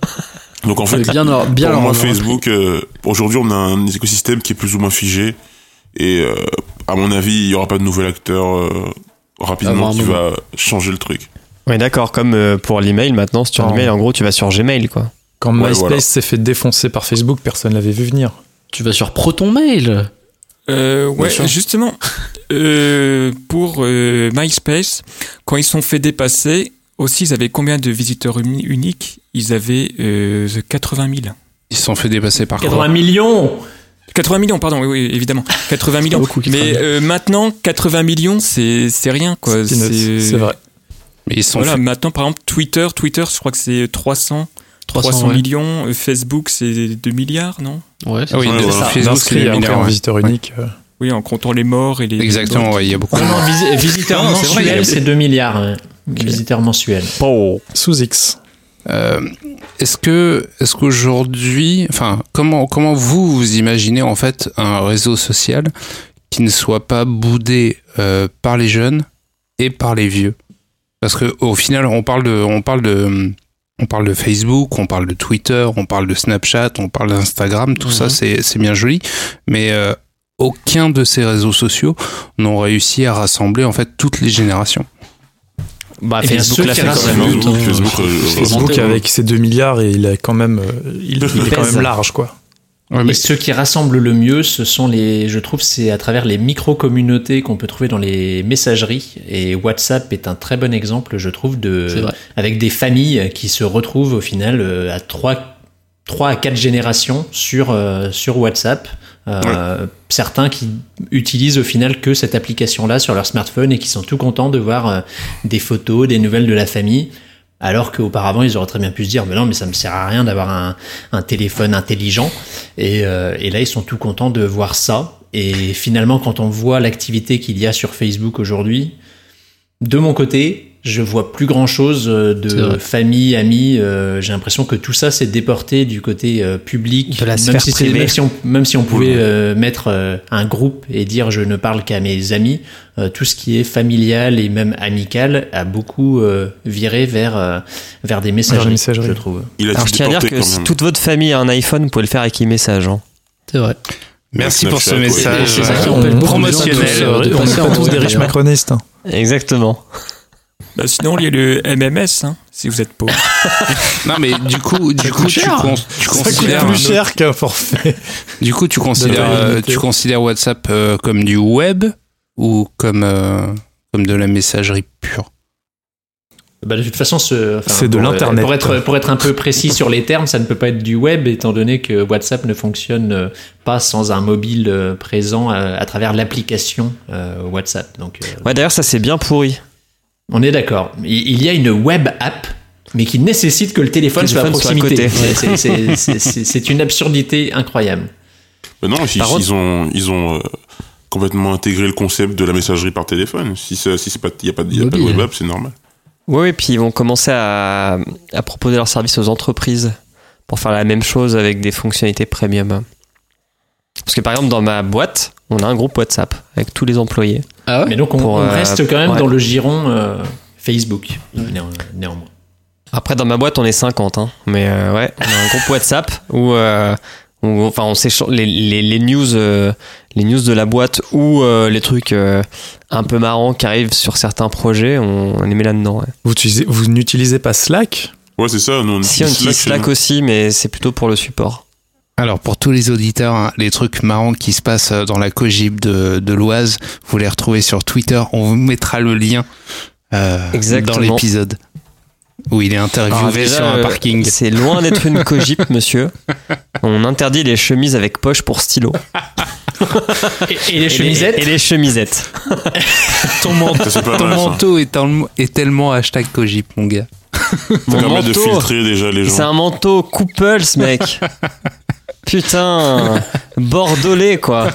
Donc en fait, bien, bien pour moi, Facebook, euh, aujourd'hui, on a un écosystème qui est plus ou moins figé. Et euh, à mon avis, il y aura pas de nouvel acteur rapidement qui va changer le truc. Oui, d'accord. Comme pour l'email, maintenant, si tu as un email, en gros, tu vas sur Gmail, quoi. Quand MySpace s'est fait défoncer par Facebook, personne l'avait vu venir. Tu vas sur ProtonMail euh, ouais, justement, euh, pour euh, MySpace, quand ils sont fait dépasser, aussi, ils avaient combien de visiteurs uniques? Ils avaient 80 000. Ils se sont fait dépasser par 80 millions 80 millions, pardon, oui, oui évidemment. 80 millions. Mais maintenant, 80 millions, c'est rien, quoi. C'est vrai. Mais ils sont voilà, maintenant, par exemple, Twitter, Twitter, je crois que c'est 300, 300, millions. Facebook, c'est 2 milliards, non? Ouais, ah oui, c'est en visiteur unique. Euh. Oui, en comptant les morts et les. Exactement, il y a beaucoup de morts. visiteurs mensuels, c'est 2 milliards. Hein. Visiteurs mensuels. Oh. Sous X. Euh, est-ce que, est-ce qu'aujourd'hui, enfin, comment, comment vous vous imaginez en fait un réseau social qui ne soit pas boudé euh, par les jeunes et par les vieux? Parce que au final, on parle de, on parle de, on parle de Facebook, on parle de Twitter, on parle de Snapchat, on parle d'Instagram, tout ça mhm. c'est bien joli, mais euh, aucun de ces réseaux sociaux n'ont réussi à rassembler en fait toutes les générations. Bah, Facebook l'a fait quand même. Facebook, euh, avec ses 2 milliards et il est quand même, euh, il, est quand même large quoi. Et ce qui rassemble le mieux, ce sont les, je trouve, c'est à travers les micro-communautés qu'on peut trouver dans les messageries. Et WhatsApp est un très bon exemple, je trouve, de, avec des familles qui se retrouvent au final euh, à trois, trois à quatre générations sur, euh, sur WhatsApp. Euh, certains qui utilisent au final que cette application-là sur leur smartphone et qui sont tout contents de voir des photos, des nouvelles de la famille. Alors qu'auparavant, ils auraient très bien pu se dire, mais non, mais ça me sert à rien d'avoir un, un, téléphone intelligent. Et, euh, et, là, ils sont tout contents de voir ça. Et finalement, quand on voit l'activité qu'il y a sur Facebook aujourd'hui, de mon côté, je vois plus grand chose euh, de famille, amis. Euh, j'ai l'impression que tout ça s'est déporté du côté euh, public. De la même, si privée. même, si on, même si on pouvait mettre un groupe et dire je ne parle qu'à mes amis, tout ce qui est familial et même amical a beaucoup viré vers vers des messageries, je trouve. Il a Alors je tiens à dire que si toute votre famille a un iPhone, vous pouvez le faire avec e-message. Hein. C'est vrai. Merci pour ce message on, promotionnel. On pas tous des riches macronistes. Exactement. Bah sinon, il y a le MMS, hein, si vous êtes pauvre. non, mais du coup, du coup, tu, con tu Ça considères coûte plus cher qu'un forfait. Du coup, tu considères, euh, tu considères WhatsApp euh, comme du web ou comme euh, comme de la messagerie pure? Bah de toute façon, ce, c'est de l'internet. Pour être pour être un peu précis sur les termes, ça ne peut pas être du web, étant donné que WhatsApp ne fonctionne pas sans un mobile présent à, à travers l'application WhatsApp. Donc. ouais, d'ailleurs, ça c'est bien pourri. On est d'accord. Il y a une web app, mais qui nécessite que le téléphone, soit à proximité. C'est une absurdité incroyable. Mais non, ils, ils ont, ils ont euh, complètement intégré le concept de la messagerie par téléphone. Si il si n'y a, pas, y a pas de web app, c'est normal. Oui, et puis ils vont commencer à, à proposer leurs services aux entreprises pour faire la même chose avec des fonctionnalités premium. Parce que par exemple, dans ma boîte, on a un groupe WhatsApp avec tous les employés. Ah ouais Mais donc on, on reste quand même ouais. dans le giron euh, Facebook, néanmoins. Après, dans ma boîte, on est 50, hein. mais euh, ouais, on a un groupe WhatsApp où, euh, où enfin, on s'échange les, les, les, news, euh, les news de la boîte ou euh, les trucs un peu marrants qui arrivent sur certains projets, on, on les met là-dedans. Ouais. Vous, utilisez, vous n'utilisez pas Slack? Ouais, c'est ça. Nous, on si on utilise Slack, Slack aussi, mais c'est plutôt pour le support. Alors pour tous les auditeurs, hein, les trucs marrants qui se passent dans la cogib de, de l'Oise, vous les retrouvez sur Twitter. On vous mettra le lien euh, dans l'épisode où il est interviewé déjà, sur un parking. C'est loin d'être une cogip, monsieur. On interdit les chemises avec poche pour stylo. et, et, les chemisettes Et les, et les chemisettes. ton manteau, ton manteau est, en, est, tellement hashtag cogip, mon gars. Mon manteau, de filtrer déjà les gens. C'est un manteau couples, mec. Putain, bordelais quoi.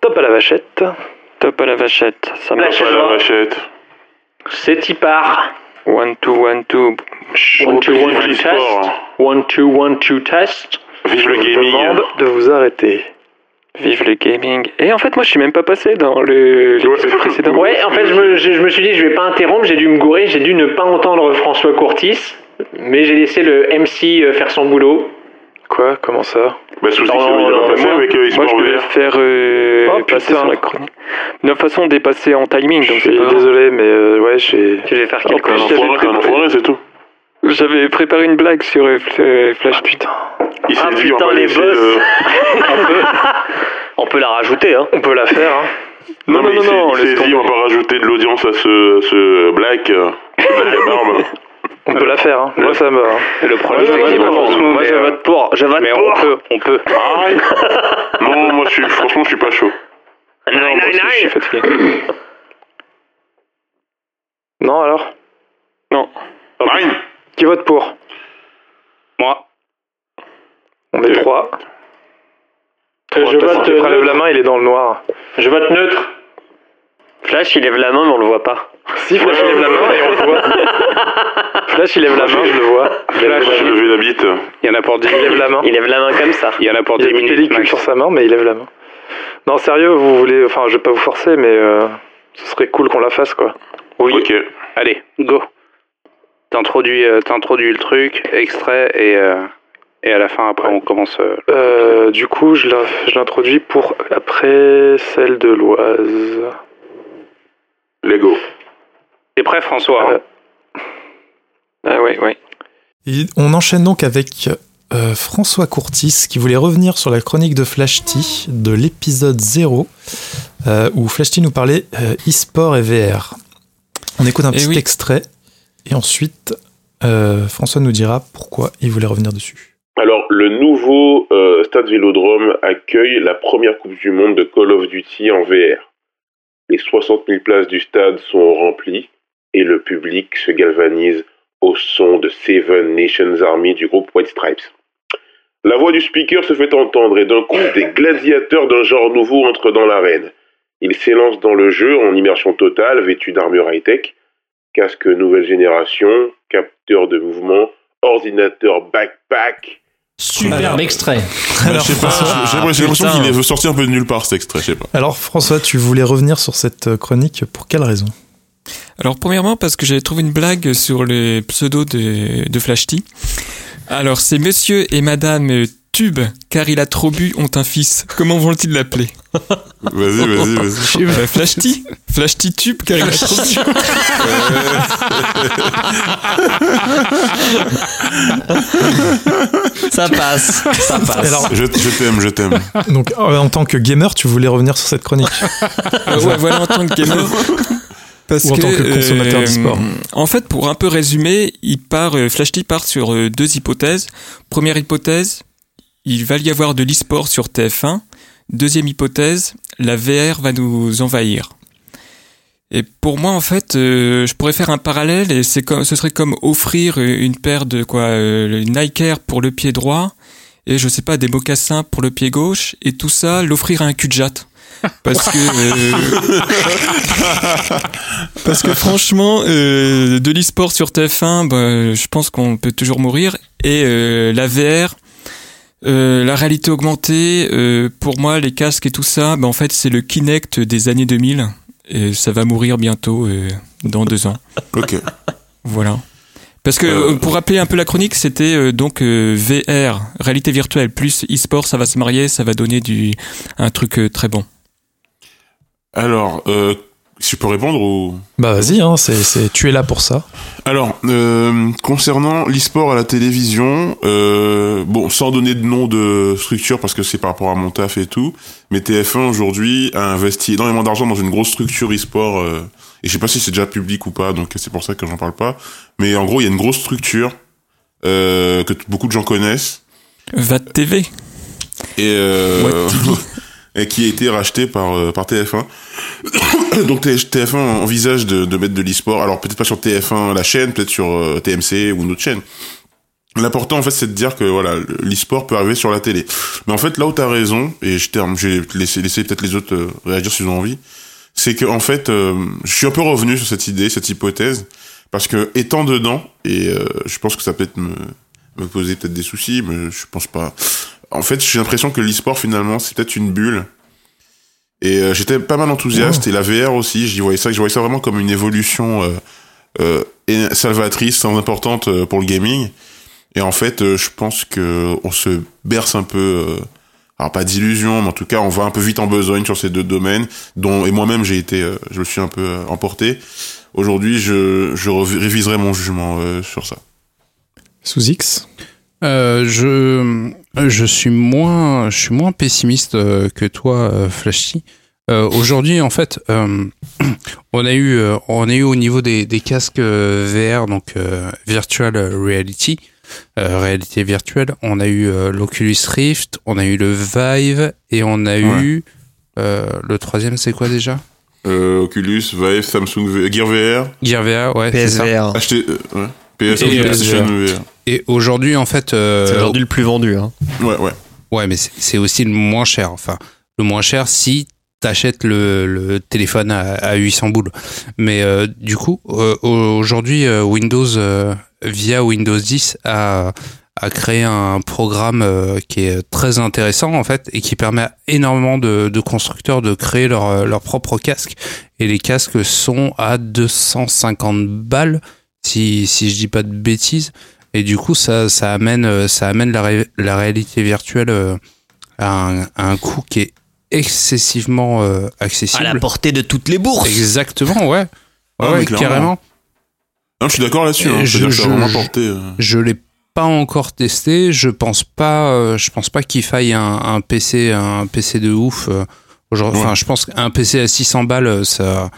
Top à la vachette. Top à la vachette. Ça marche à la vachette. C'est y part. One, two, one, two. One, two, one, two, test. One, two, one, two, test. Vive le gaming. demande de vous arrêter. Vive le gaming. Et en fait, moi, je suis même pas passé dans le l'épisode précédent. Ouais, en fait, je me, je, je me suis dit, je vais pas interrompre, j'ai dû me gourer, j'ai dû ne pas entendre François Courtis, mais j'ai laissé le MC faire son boulot. Quoi? Comment ça? Bah, sous il va passer avec euh, Moi, je devais faire euh, Oh, passer putain. sur la chronique. De toute façon, dépasser en timing, donc Je c'est suis pas désolé, mais euh, ouais, j'ai. Tu devais faire En quelque plus, chose. j'avais un préparé- enfoiré, c'est tout. J'avais préparé une blague sur euh, Fl- Flash. Putain. Il s'est Ah, dit, on putain, va les laisser, boss. euh, On peut la rajouter, hein. On peut la faire, hein. Non, Non, mais non, il s'est- non, il s'est laisse dit, tomber. on va pas rajouter de l'audience à ce, ce black. euh, Black Barbe. On peut la faire, hein. Moi, ça me va. hein. Le problème, c'est qu'il Moi, je vote pour. Je vote Mais pour. on peut, on peut. Non, moi, je suis, franchement, je suis pas chaud. Non, moi je suis fatigué. Non, alors? Non. Marine Qui vote pour? Moi. On est trois. Euh, je vote tu euh, la main, il est dans le noir. Je vote neutre. Flash, il lève la main, mais on le voit pas. Si Flash il lève la main et on le voit. Flash il lève la main, je le vois. Flash, j'ai levé la bite. Il y en a pour 10 Il lève la main. Il lève la main comme ça. Il y en a pour dix 10 minutes. minutes pellicule max. sur sa main, mais il lève la main. Non, sérieux, vous voulez. Enfin, je vais pas vous forcer, mais euh, ce serait cool qu'on la fasse, quoi. Oui. Ok. Allez, go. T'introduis, euh, t'introduis le truc, extrait, et, euh, et à la fin, après, on commence. euh, Euh, du coup, je la- je l'introduis pour après celle de l'Oise. Lego. T'es prêt, François hein Ah ouais, ouais. Et on enchaîne donc avec euh, François Courtis qui voulait revenir sur la chronique de Flash T de l'épisode 0 euh, où Flash T nous parlait euh, e-sport et VR. On écoute un Eh petit oui. extrait et ensuite euh, François nous dira pourquoi il voulait revenir dessus. Alors, le nouveau euh, stade Vélodrome accueille la première Coupe du Monde de Call of Duty en VR. Les 60 000 places du stade sont remplies et le public se galvanise au son de Seven Nations Army du groupe White Stripes. La voix du speaker se fait entendre et d'un coup, des gladiateurs d'un genre nouveau entrent dans l'arène. Ils s'élancent dans le jeu en immersion totale, vêtus d'armure high-tech, casque nouvelle génération, capteur de mouvement, ordinateur backpack. Superbe extrait. Alors, je sais pas, François- j'ai l'impression qu'il veut sortir un peu de nulle part cet extrait, je sais pas. Alors François, tu voulais revenir sur cette euh, chronique pour quelle raison? Alors premièrement parce que j'avais trouvé une blague sur les pseudos de, de Flash T. Alors c'est Monsieur et Madame Tube, car il a trop bu, ont un fils. Comment vont-ils l'appeler Vas-y, vas-y, vas-y. Bah, Flash T Flash T Tube, car il a trop bu. Ça passe, ça passe. Alors- Je, je t'aime, je t'aime. Donc euh, en tant que gamer, tu voulais revenir sur cette chronique Ah ouais, voilà en tant que gamer. Parce Ou en que, tant que consommateur euh, d'e-sport. En fait, pour un peu résumer, il part, euh, Flash T part sur euh, deux hypothèses. Première hypothèse, il va y avoir de l'e-sport sur TF1. Deuxième hypothèse, la VR va nous envahir. Et pour moi, en fait, euh, je pourrais faire un parallèle et c'est comme, ce serait comme offrir euh, une paire de quoi, euh, une Nike Air pour le pied droit et je sais pas des mocassins pour le pied gauche et tout ça, l'offrir à un cul de jatte. Parce que euh, parce que franchement, euh, de l'e-sport sur TF1, bah, je pense qu'on peut toujours mourir. Et euh, la VR, euh, la réalité augmentée, euh, pour moi, les casques et tout ça, bah, en fait, c'est le Kinect des années 2000. Et ça va mourir bientôt, euh, dans deux ans. Ok. Voilà. Parce que Euh, pour rappeler un peu la chronique, c'était euh, donc euh, VR, réalité virtuelle plus e-sport, ça va se marier, ça va donner du un truc très bon. Alors, euh, si je peux répondre ou... Bah vas-y, hein, c'est, c'est- tu es là pour ça. Alors, euh, concernant l'e-sport à la télévision, euh, bon, sans donner de nom de structure parce que c'est par rapport à mon taf et tout, mais TF1 aujourd'hui a investi énormément d'argent dans une grosse structure e-sport, euh, et je sais pas si c'est déjà public ou pas, donc c'est pour ça que j'en parle pas. Mais en gros, il y a une grosse structure euh, que beaucoup de gens connaissent VAT TV. et, euh. et qui a été racheté par euh, par TF1. Donc T- TF1 envisage de, de mettre de l'e-sport. Alors peut-être pas sur TF1 la chaîne, peut-être sur euh, TMC ou une autre chaîne. L'important en fait c'est de dire que voilà l'e-sport peut arriver sur la télé. Mais en fait là où t'as raison et je termine, j'ai laissé laisser peut-être les autres euh, réagir s'ils ont envie. C'est que en fait euh, je suis un peu revenu sur cette idée, cette hypothèse parce que étant dedans et euh, je pense que ça peut être me me poser peut-être des soucis, mais je pense pas. En fait, j'ai l'impression que l'e-sport finalement c'est peut-être une bulle. Et euh, j'étais pas mal enthousiaste et la VR aussi, j'y voyais ça, je voyais ça vraiment comme une évolution euh, euh, salvatrice, sans importante pour le gaming. Et en fait, je pense que on se berce un peu, alors pas d'illusion, mais en tout cas, on va un peu vite en besogne sur ces deux domaines, dont et moi-même j'ai été, je me suis un peu emporté. Aujourd'hui, je, je réviserai mon jugement sur ça. Sous X? Euh, je je suis moins je suis moins pessimiste euh, que toi euh, Flashy. Euh, Aujourd'hui en fait euh, on a eu euh, on a eu au niveau des, des casques euh, VR donc euh, virtual reality euh, réalité virtuelle on a eu euh, l'Oculus Rift on a eu le Vive et on a Ouais. eu euh, le troisième c'est quoi déjà? Euh, Oculus, Vive, Samsung, V- Gear VR, Gear VR ouais c'est ça. PSVR. euh, ouais. PS, Et, euh, PlayStation VR. Et aujourd'hui en fait euh, C'est aujourd'hui le plus vendu. Hein. Ouais, ouais. Ouais, mais c'est aussi le moins cher. Enfin, le moins cher si t'achètes le, le téléphone à, à 800 boules. Mais euh, du coup, euh, aujourd'hui, euh, Windows, euh, via Windows 10, a, a créé un programme euh, qui est très intéressant en fait et qui permet à énormément de, de constructeurs de créer leur, leur propre casque. Et les casques sont à 250 balles, si, si je dis pas de bêtises. Et du coup, ça, ça amène, euh, ça amène la, ré- la réalité virtuelle euh, à un, à un coût qui est excessivement euh, accessible. À la portée de toutes les bourses. Exactement, ouais. Ah, Ouais, clairement. carrément. Non, je suis d'accord là-dessus. Hein. je- Je, euh, l'ai pas encore testé. Je pense pas, je pense pas qu'il faille un, un, PC, un PC de ouf. Aujourd'hui, enfin, je pense qu'un PC à 600 balles, ça,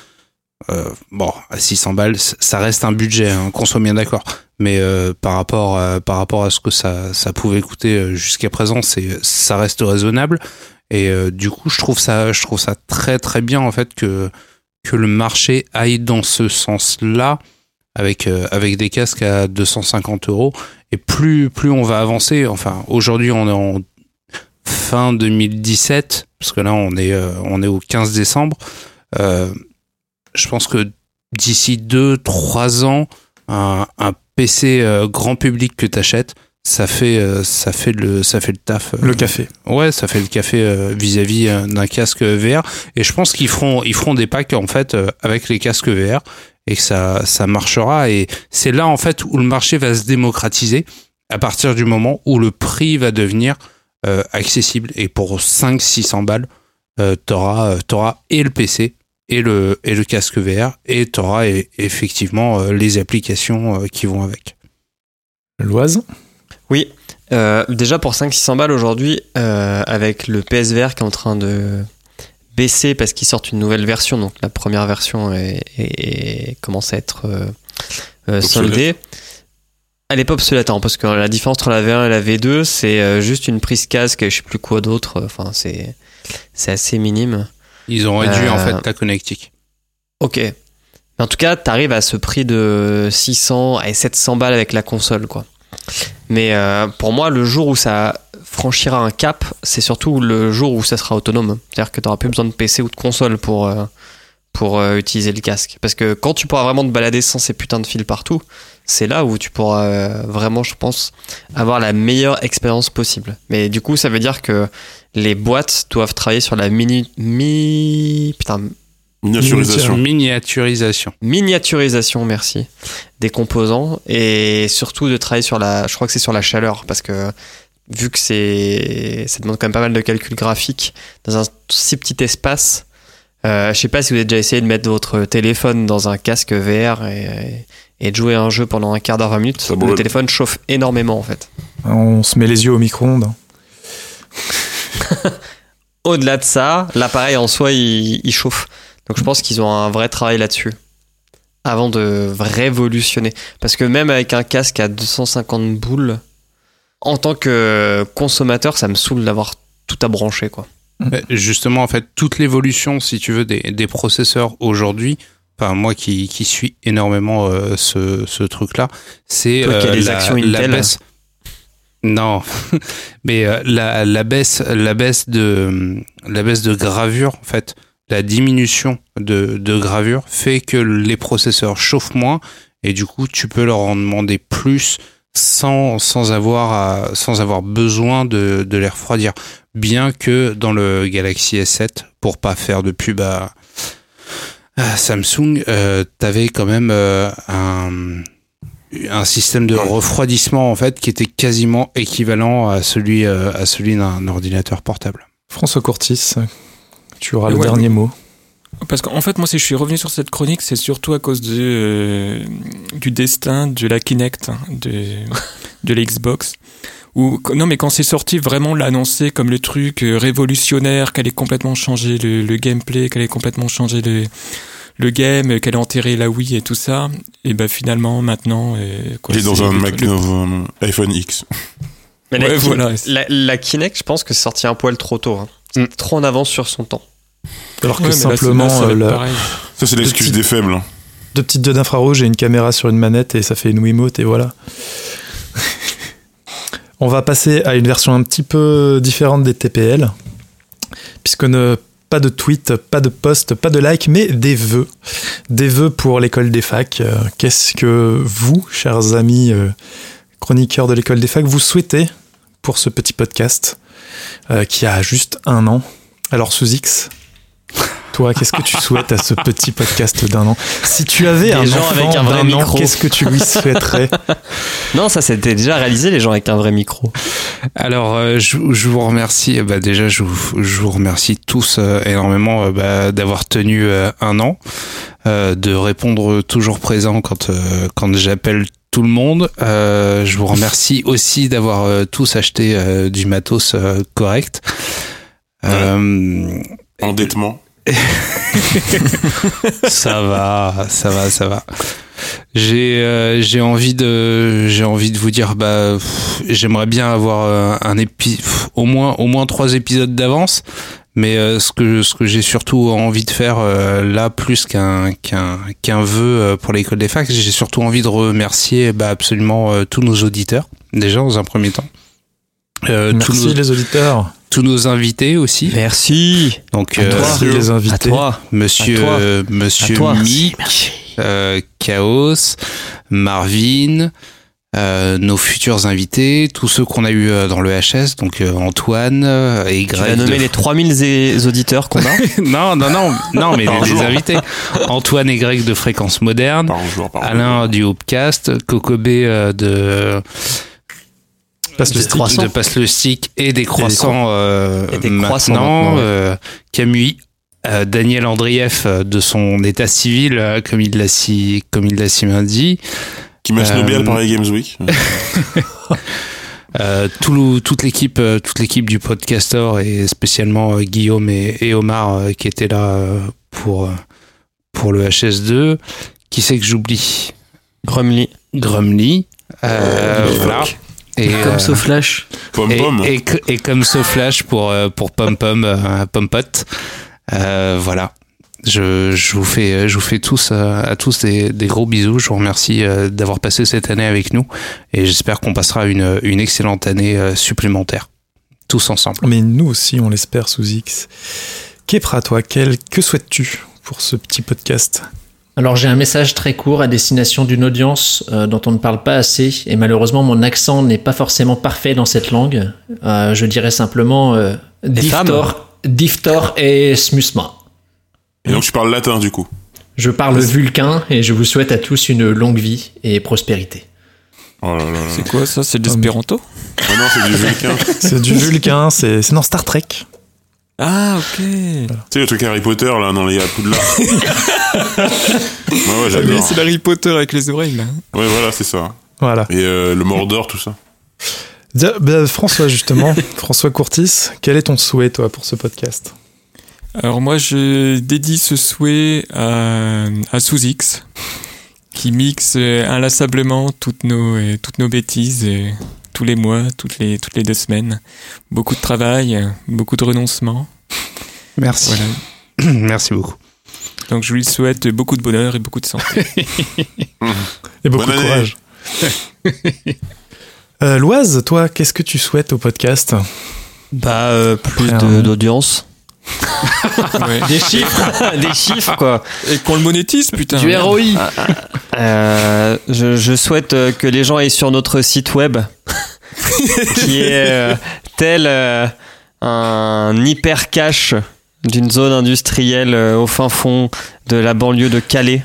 euh, bon, à 600 balles, ça reste un budget, hein, qu'on soit bien d'accord. Mais euh, par rapport à, par rapport à ce que ça, ça pouvait coûter euh, jusqu'à présent, c'est ça reste raisonnable. Et du coup, je trouve ça, je trouve ça très très bien en fait que que le marché aille dans ce sens-là avec avec des casques à 250 euros. Et plus plus on va avancer, enfin aujourd'hui on est en fin 2017 parce que là on est on est au 15 décembre. Euh, je pense que d'ici 2-3 ans, un, PC euh, grand public que tu achètes, ça fait euh, ça fait le ça fait le taf le café. Ouais ça fait le café euh, vis-à-vis d'un casque VR et je pense qu'ils feront ils feront des packs en fait avec les casques VR et que ça ça marchera. Et c'est là en fait où le marché va se démocratiser à partir du moment où le prix va devenir accessible. Et pour 5 600 balles t'auras t'auras et le PC et le, et le casque VR, et tu auras effectivement euh, les applications euh, qui vont avec. Loise? Oui, euh, déjà pour 500-600 balles aujourd'hui, avec le PSVR qui est en train de baisser parce qu'ils sortent une nouvelle version, donc la première version est, commence à être soldée. Elle est pas obsolète, hein, parce que la différence entre la V1 et la V2, c'est juste une prise casque, je sais plus quoi d'autre, enfin c'est assez minime. Ils ont réduit en fait euh, ta connectique. Ok. En tout cas, tu arrives à ce prix de 600 à 700 balles avec la console, quoi. Mais euh, pour moi, le jour où ça franchira un cap, c'est surtout le jour où ça sera autonome. C'est-à-dire que tu n'auras plus besoin de PC ou de console pour, euh, pour utiliser le casque. Parce que quand tu pourras vraiment te balader sans ces putains de fils partout, c'est là où tu pourras vraiment, je pense, avoir la meilleure expérience possible. Mais du coup, ça veut dire que les boîtes doivent travailler sur la mini, mi, putain, miniaturisation. Miniaturisation. Miniaturisation, merci. Des composants et surtout de travailler sur la, je crois que c'est sur la chaleur parce que vu que c'est, ça demande quand même pas mal de calculs graphiques dans un si petit espace. Euh, je sais pas si vous avez déjà essayé de mettre votre téléphone dans un casque VR et, et de jouer à un jeu pendant un quart d'heure, 20 minutes. le téléphone chauffe énormément en fait. On se met les yeux au micro-ondes. Au-delà de ça, l'appareil en soi, il, chauffe. Donc je pense qu'ils ont un vrai travail là-dessus. Avant de révolutionner. Parce que même avec un casque à 250 boules, en tant que consommateur, ça me saoule d'avoir tout à brancher, quoi. Justement, en fait, toute l'évolution, si tu veux, des, processeurs aujourd'hui, enfin moi qui, suis énormément euh, ce, truc-là, c'est euh, la, la, baisse, non, mais euh, la, la, baisse, la baisse de la baisse de gravure, en fait, la diminution de, de gravure fait que les processeurs chauffent moins et du coup tu peux leur en demander plus sans, sans, avoir, sans avoir besoin de, de les refroidir. Bien que dans le Galaxy S7, pour pas faire de pub à, Samsung, euh, t'avais quand même euh, un, un système de refroidissement en fait qui était quasiment équivalent à celui euh, à celui d'un ordinateur portable. François Courtis, tu auras le dernier mot. Parce qu'en fait, moi, si je suis revenu sur cette chronique, c'est surtout à cause de, euh, du destin de la Kinect, hein, de, de l'Xbox. Ou, non, mais quand c'est sorti, vraiment l'annoncer comme le truc euh, révolutionnaire, qu'elle ait complètement changé le, le gameplay, qu'elle ait complètement changé le, le game, qu'elle a enterré la Wii et tout ça, et ben finalement maintenant. Euh, quoi, Il est dans un, Mac, dans un iPhone X. Mais la, voilà. la, Kinect, je pense que c'est sorti un poil trop tôt. Hein. Mm. Trop en avance sur son temps. Alors que simplement. ça, euh, ça c'est l'excuse des faibles. Hein. Deux petites deux d'infrarouge et une caméra sur une manette et ça fait une Wiimote et voilà. On va passer à une version un petit peu différente des TPL. Puisque ne pas de tweet, pas de post, pas de like, mais des vœux. Des vœux pour l'école des facs. Euh, qu'est-ce que vous, chers amis euh, chroniqueurs de l'école des facs, vous souhaitez pour ce petit podcast euh, qui a juste un an? Alors, sous X, toi, qu'est-ce que tu souhaites à ce petit podcast d'un an Si tu avais un enfant avec un vrai micro, qu'est-ce que tu lui souhaiterais Non, ça c'était déjà réalisé, les gens avec un vrai micro. Alors, euh, je, vous remercie. Bah, déjà, je vous, je vous remercie tous euh, énormément euh, bah, d'avoir tenu un an, de répondre toujours présent quand quand j'appelle tout le monde. je vous remercie aussi d'avoir tous acheté du matos correct. Endettement. ça va, ça va, ça va. J'ai euh, j'ai envie de j'ai envie de vous dire bah j'aimerais bien avoir euh, un épi au moins au moins trois épisodes d'avance mais euh, ce que ce que j'ai surtout envie de faire là plus qu'un qu'un qu'un vœu pour l'école des facs j'ai surtout envie de remercier bah, absolument tous nos auditeurs déjà dans un premier temps Merci les auditeurs tous nos invités aussi. Merci. Donc, à toi, les invités. À toi, monsieur, monsieur Mick, euh, Chaos, Marvin, euh, nos futurs invités, tous ceux qu'on a eu euh, dans le HS, donc euh, Antoine et Greg. Tu as nommé les 3000 auditeurs qu'on a Non, non, non, non, mais les, invités. Antoine et Greg de Fréquence Moderne, Alain du Hopecast, Cocobé de passe le stick, de passe le stick et des croissants, et des maintenant, maintenant Camus euh, Daniel Andrieff euh, de son état civil, euh, comme il l'a si, comme il l'a si bien dit. Qui m'a snobé à Paris Games Week. tout, toute l'équipe, toute l'équipe du podcaster et spécialement Guillaume et, Omar qui étaient là pour pour le HS2. Qui c'est que j'oublie? Grumly. Grumly. voilà. Et, comme Soflash. Pom Pom. Et, et, comme Soflash pour pour Pom Pom Pompot. Euh, voilà. Je, je, vous fais, je vous fais tous euh, à tous des, des, gros bisous. Je vous remercie euh, d'avoir passé cette année avec nous et j'espère qu'on passera une, une excellente année supplémentaire tous ensemble. Mais nous aussi, on l'espère sous X. Kepra, toi, quel, que souhaites-tu pour ce petit podcast? Alors j'ai un message très court à destination d'une audience dont on ne parle pas assez et malheureusement mon accent n'est pas forcément parfait dans cette langue. je dirais simplement euh, Diftor et Smusma. Et donc tu parles latin du coup Je parle vulcain et je vous souhaite à tous une longue vie et prospérité. Oh c'est quoi ça? C'est de l'espéranto? Ah Non, c'est du vulcain. c'est du vulcain, c'est dans Star Trek. Ah, ok. Tu sais, le truc Harry Potter, là, dans les Poudlard. ouais, ouais, j'adore. c'est Harry Potter avec les oreilles, là. Ouais, voilà, c'est ça. Voilà. Et euh, le Mordor, tout ça. Bah, François, justement, François Courtis, quel est ton souhait, toi, pour ce podcast? Alors, moi, je dédie ce souhait à, à Sous-X, qui mixe inlassablement toutes nos, toutes nos bêtises tous les mois, toutes les, toutes les deux semaines. Beaucoup de travail, beaucoup de renoncement. Merci. Merci beaucoup. Donc, je lui souhaite beaucoup de bonheur et beaucoup de santé. et beaucoup de courage. Euh, Loise, toi, qu'est-ce que tu souhaites au podcast? Bah, euh, plus d'audience. Des chiffres, des chiffres quoi. Et qu'on le monétise, putain. Du ROI. Euh, je, souhaite que les gens aillent sur notre site web, qui est tel un hyper cache d'une zone industrielle au fin fond de la banlieue de Calais.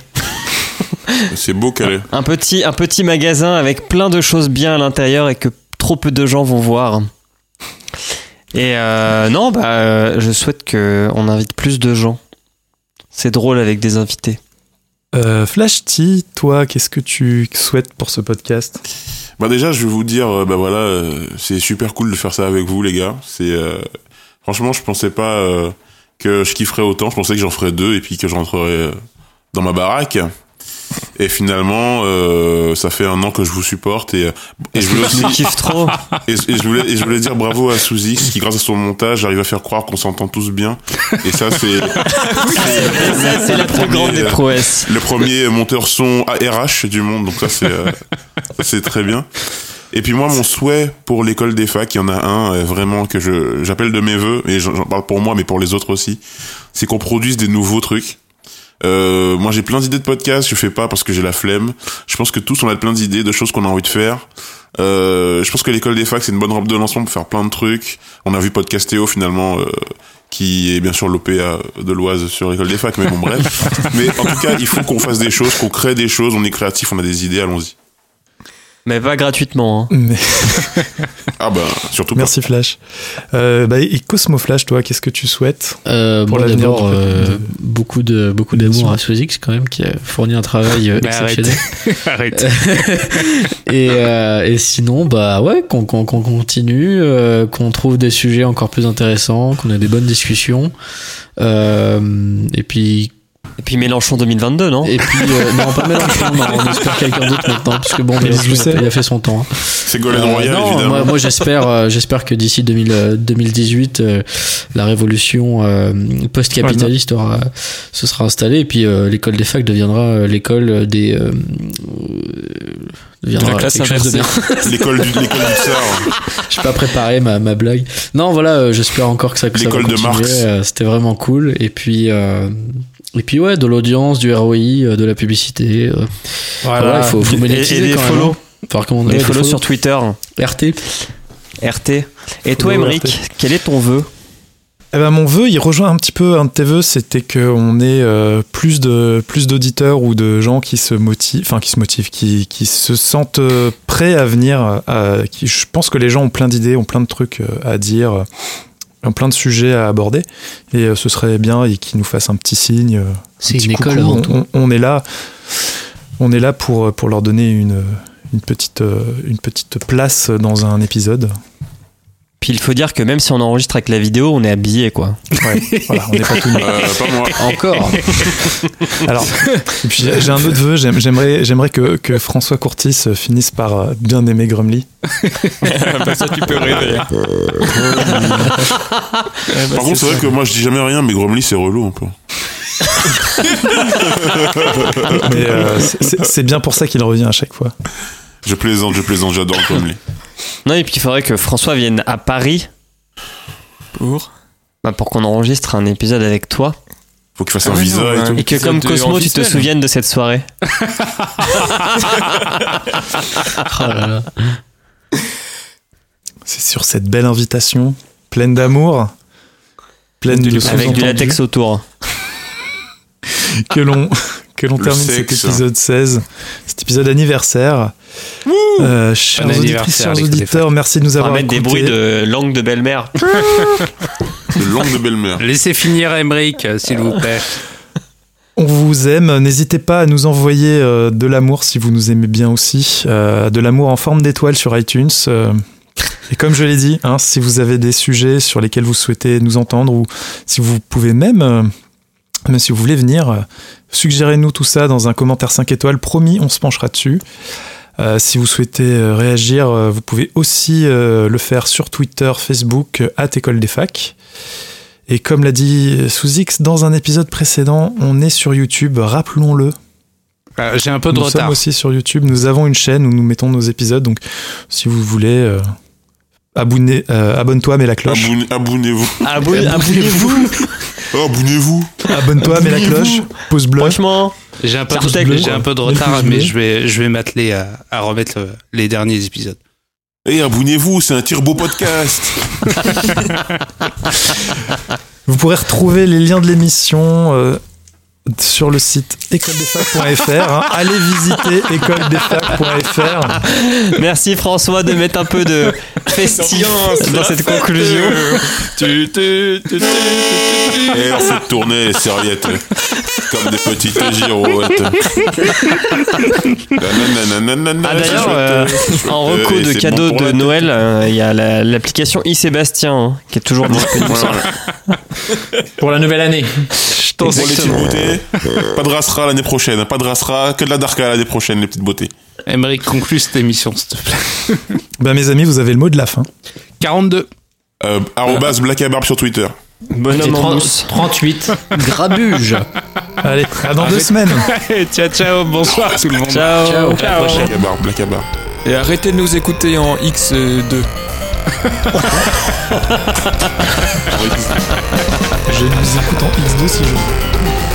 C'est beau Calais. Un petit, un petit magasin avec plein de choses bien à l'intérieur et que trop peu de gens vont voir. Et euh, non, bah, euh, je souhaite qu'on invite plus de gens. C'est drôle avec des invités. Euh, Flash T, toi, qu'est-ce que tu souhaites pour ce podcast? Bah déjà, je vais vous dire, bah voilà, c'est super cool de faire ça avec vous, les gars. C'est franchement, je pensais pas que je kifferais autant. Je pensais que j'en ferais deux et puis que je rentrerais dans ma baraque. Et finalement, euh, ça fait un an que je vous supporte et, et je voulais aussi kiffe trop. Et, je voulais et je voulais dire bravo à Suzy qui grâce à son montage arrive à faire croire qu'on s'entend tous bien. Et ça c'est c'est la plus grande des prouesses. Le premier monteur son ARH du monde. Donc ça c'est euh, c'est très bien. Et puis moi, mon souhait pour l'école des facs, il y en a un euh, vraiment que je j'appelle de mes voeux, et j'en parle pour moi, mais pour les autres aussi, c'est qu'on produise des nouveaux trucs. Euh, moi, j'ai plein d'idées de podcasts. Je fais pas parce que j'ai la flemme. Je pense que tous on a plein d'idées, de choses qu'on a envie de faire. Euh, je pense que l'école des facs c'est une bonne robe de lancement pour faire plein de trucs. On a vu Podcastéo finalement. Euh, qui est bien sûr l'OPA de l'Oise sur l'école des facs, mais bon bref. mais en tout cas, il faut qu'on fasse des choses, qu'on crée des choses, on est créatif, on a des idées, allons-y. Mais pas gratuitement. Hein. Mais- Ah bah, surtout Merci Flash. Euh, bah, et Cosmo Flash, toi, qu'est-ce que tu souhaites Euh, Pour moi, l'avenir euh, de- beaucoup de beaucoup d'amour à Swazix quand même qui a fourni un travail arrête. exceptionnel. Arrête. et, euh, et sinon, bah ouais, qu'on qu'on- qu'on continue, euh, qu'on trouve des sujets encore plus intéressants, qu'on ait des bonnes discussions. Euh, et puis. Et puis Mélenchon 2022, non? Et puis, euh, non, pas Mélenchon, non, on espère quelqu'un d'autre maintenant, parce que bon, Mélenchon, il a- Doucet. il a fait son temps. hein. C'est Golden Euh, Royal, non, évidemment. Moi, moi, j'espère, euh, j'espère que d'ici 2000, euh, 2018, euh, la révolution euh, post-capitaliste aura, se sera installée et puis euh, l'école des facs deviendra euh, l'école des. euh, deviendra De la classe quelque chose de bien. L'école du, l'école du tsar. J'ai pas préparé ma, ma blague. Non, voilà, euh, j'espère encore que ça, que ça va L'école de. Marx. Euh, C'était vraiment cool. Et puis. Et puis ouais, de l'audience, du ROI, euh, de la publicité. euh. Voilà, il faut, faut Et- monétiser et des quand même, follow. Faut recommander Des ouais, follow sur Twitter. RT. RT. Et toi, Follow Emeric, quel est ton vœu? Eh ben, mon vœu, il rejoint un petit peu un de tes vœux, c'était qu'on ait euh, plus de plus d'auditeurs ou de gens qui se motivent, enfin qui se motivent, qui, qui se sentent prêts à venir. à- qui, je pense que les gens ont plein d'idées, ont plein de trucs à dire, euh, plein de sujets à aborder, et euh, ce serait bien qu'ils nous fassent un petit signe. euh, un C'est petit une école coucou. avant on, tout. on- on est là, on est là pour pour leur donner une une petite euh, une petite place dans un épisode. Puis il faut dire que même si on enregistre avec la vidéo, on est habillé, quoi. Ouais, voilà, on n'est pas tout nus. Euh, pas moi. Encore. Alors, et puis j'ai un autre vœu, j'aime- j'aimerais, j'aimerais que, que François Courtis euh, finisse par euh, bien aimer Grumly. bah, ça, tu peux rêver. hein. Par contre, c'est vrai que moi, je dis jamais rien, mais Gromly, c'est relou un peu. Mais euh, c'est bien pour ça qu'il revient à chaque fois. Je plaisante, je plaisante, j'adore Gromly. Non, et puis il faudrait que François vienne à Paris Pour bah, pour qu'on enregistre un épisode avec toi. Faut qu'il fasse Ah un visa non, et tout. Et que comme Cosmo, tu te souviennes de cette soirée. Oh là là. C'est sur cette belle invitation, pleine d'amour, pleine de Avec du latex autour. que l'on que l'on termine cet sexe. épisode 16, cet épisode anniversaire. Euh, chers Bon anniversaire, chers auditeurs, merci de nous On va avoir mettre des écoutés. bruits de langue de belle-mère. De langue de belle-mère. Laissez finir Emmerich, s'il vous plaît. On vous aime. N'hésitez pas à nous envoyer euh, de l'amour si vous nous aimez bien aussi. Euh, de l'amour en forme d'étoile sur iTunes. Euh, et comme je l'ai dit, hein, si vous avez des sujets sur lesquels vous souhaitez nous entendre ou si vous pouvez même, même si vous voulez venir, euh, suggérez-nous tout ça dans un commentaire 5 étoiles. Promis, on se penchera dessus. Euh, si vous souhaitez euh, réagir, euh, vous pouvez aussi euh, le faire sur Twitter, Facebook, à École des Facs. Et comme l'a dit Sous-X dans un épisode précédent, on est sur YouTube, rappelons-le. Euh, J'ai un peu de nous retard. sommes aussi sur YouTube, nous avons une chaîne où nous mettons nos épisodes, donc si vous voulez, euh, abonnez- euh, abonne-toi, mets la cloche. Abonnez- Abonnez-vous. Abonnez- Abonnez-vous. Oh, abonnez-vous. Abonne-toi, mets la cloche, pause bleue. Franchement, J'ai un peu de, bleue, j'ai quoi. un peu de Le retard, mais bleu. je vais, je vais m'atteler à, à remettre le- les derniers épisodes. Et abonnez-vous, c'est un turbo podcast. Vous pourrez retrouver les liens de l'émission euh, sur le site écoledesfacs.fr. hein. Allez visiter écoledesfacs.fr. merci François de mettre un peu de festif dans cette conclusion. Et on fait tourner les serviettes comme des petites girouettes. Ah d'ailleurs, euh, en reco de cadeaux de Noël, euh, il y a la- l'application iSébastien hein, qui est toujours disponible. Pour la nouvelle année. Pour les pas de racera l'année prochaine, pas de racera, que de la darka l'année prochaine, les petites beautés. Emmerich, conclue cette émission, s'il te plaît. Ben, mes amis, vous avez le mot de la fin. 42. Euh, arrobas Black à Barbe sur Twitter. Bonhomme en mousse. 38. Grabuge. Allez, à dans deux semaines. ciao, ciao, bonsoir tout le monde. Ciao. Ciao. Ciao. Black à Barbe, Black à Barbe. Et arrêtez de nous écouter en X2. Je nous écoute en X2 si je veux.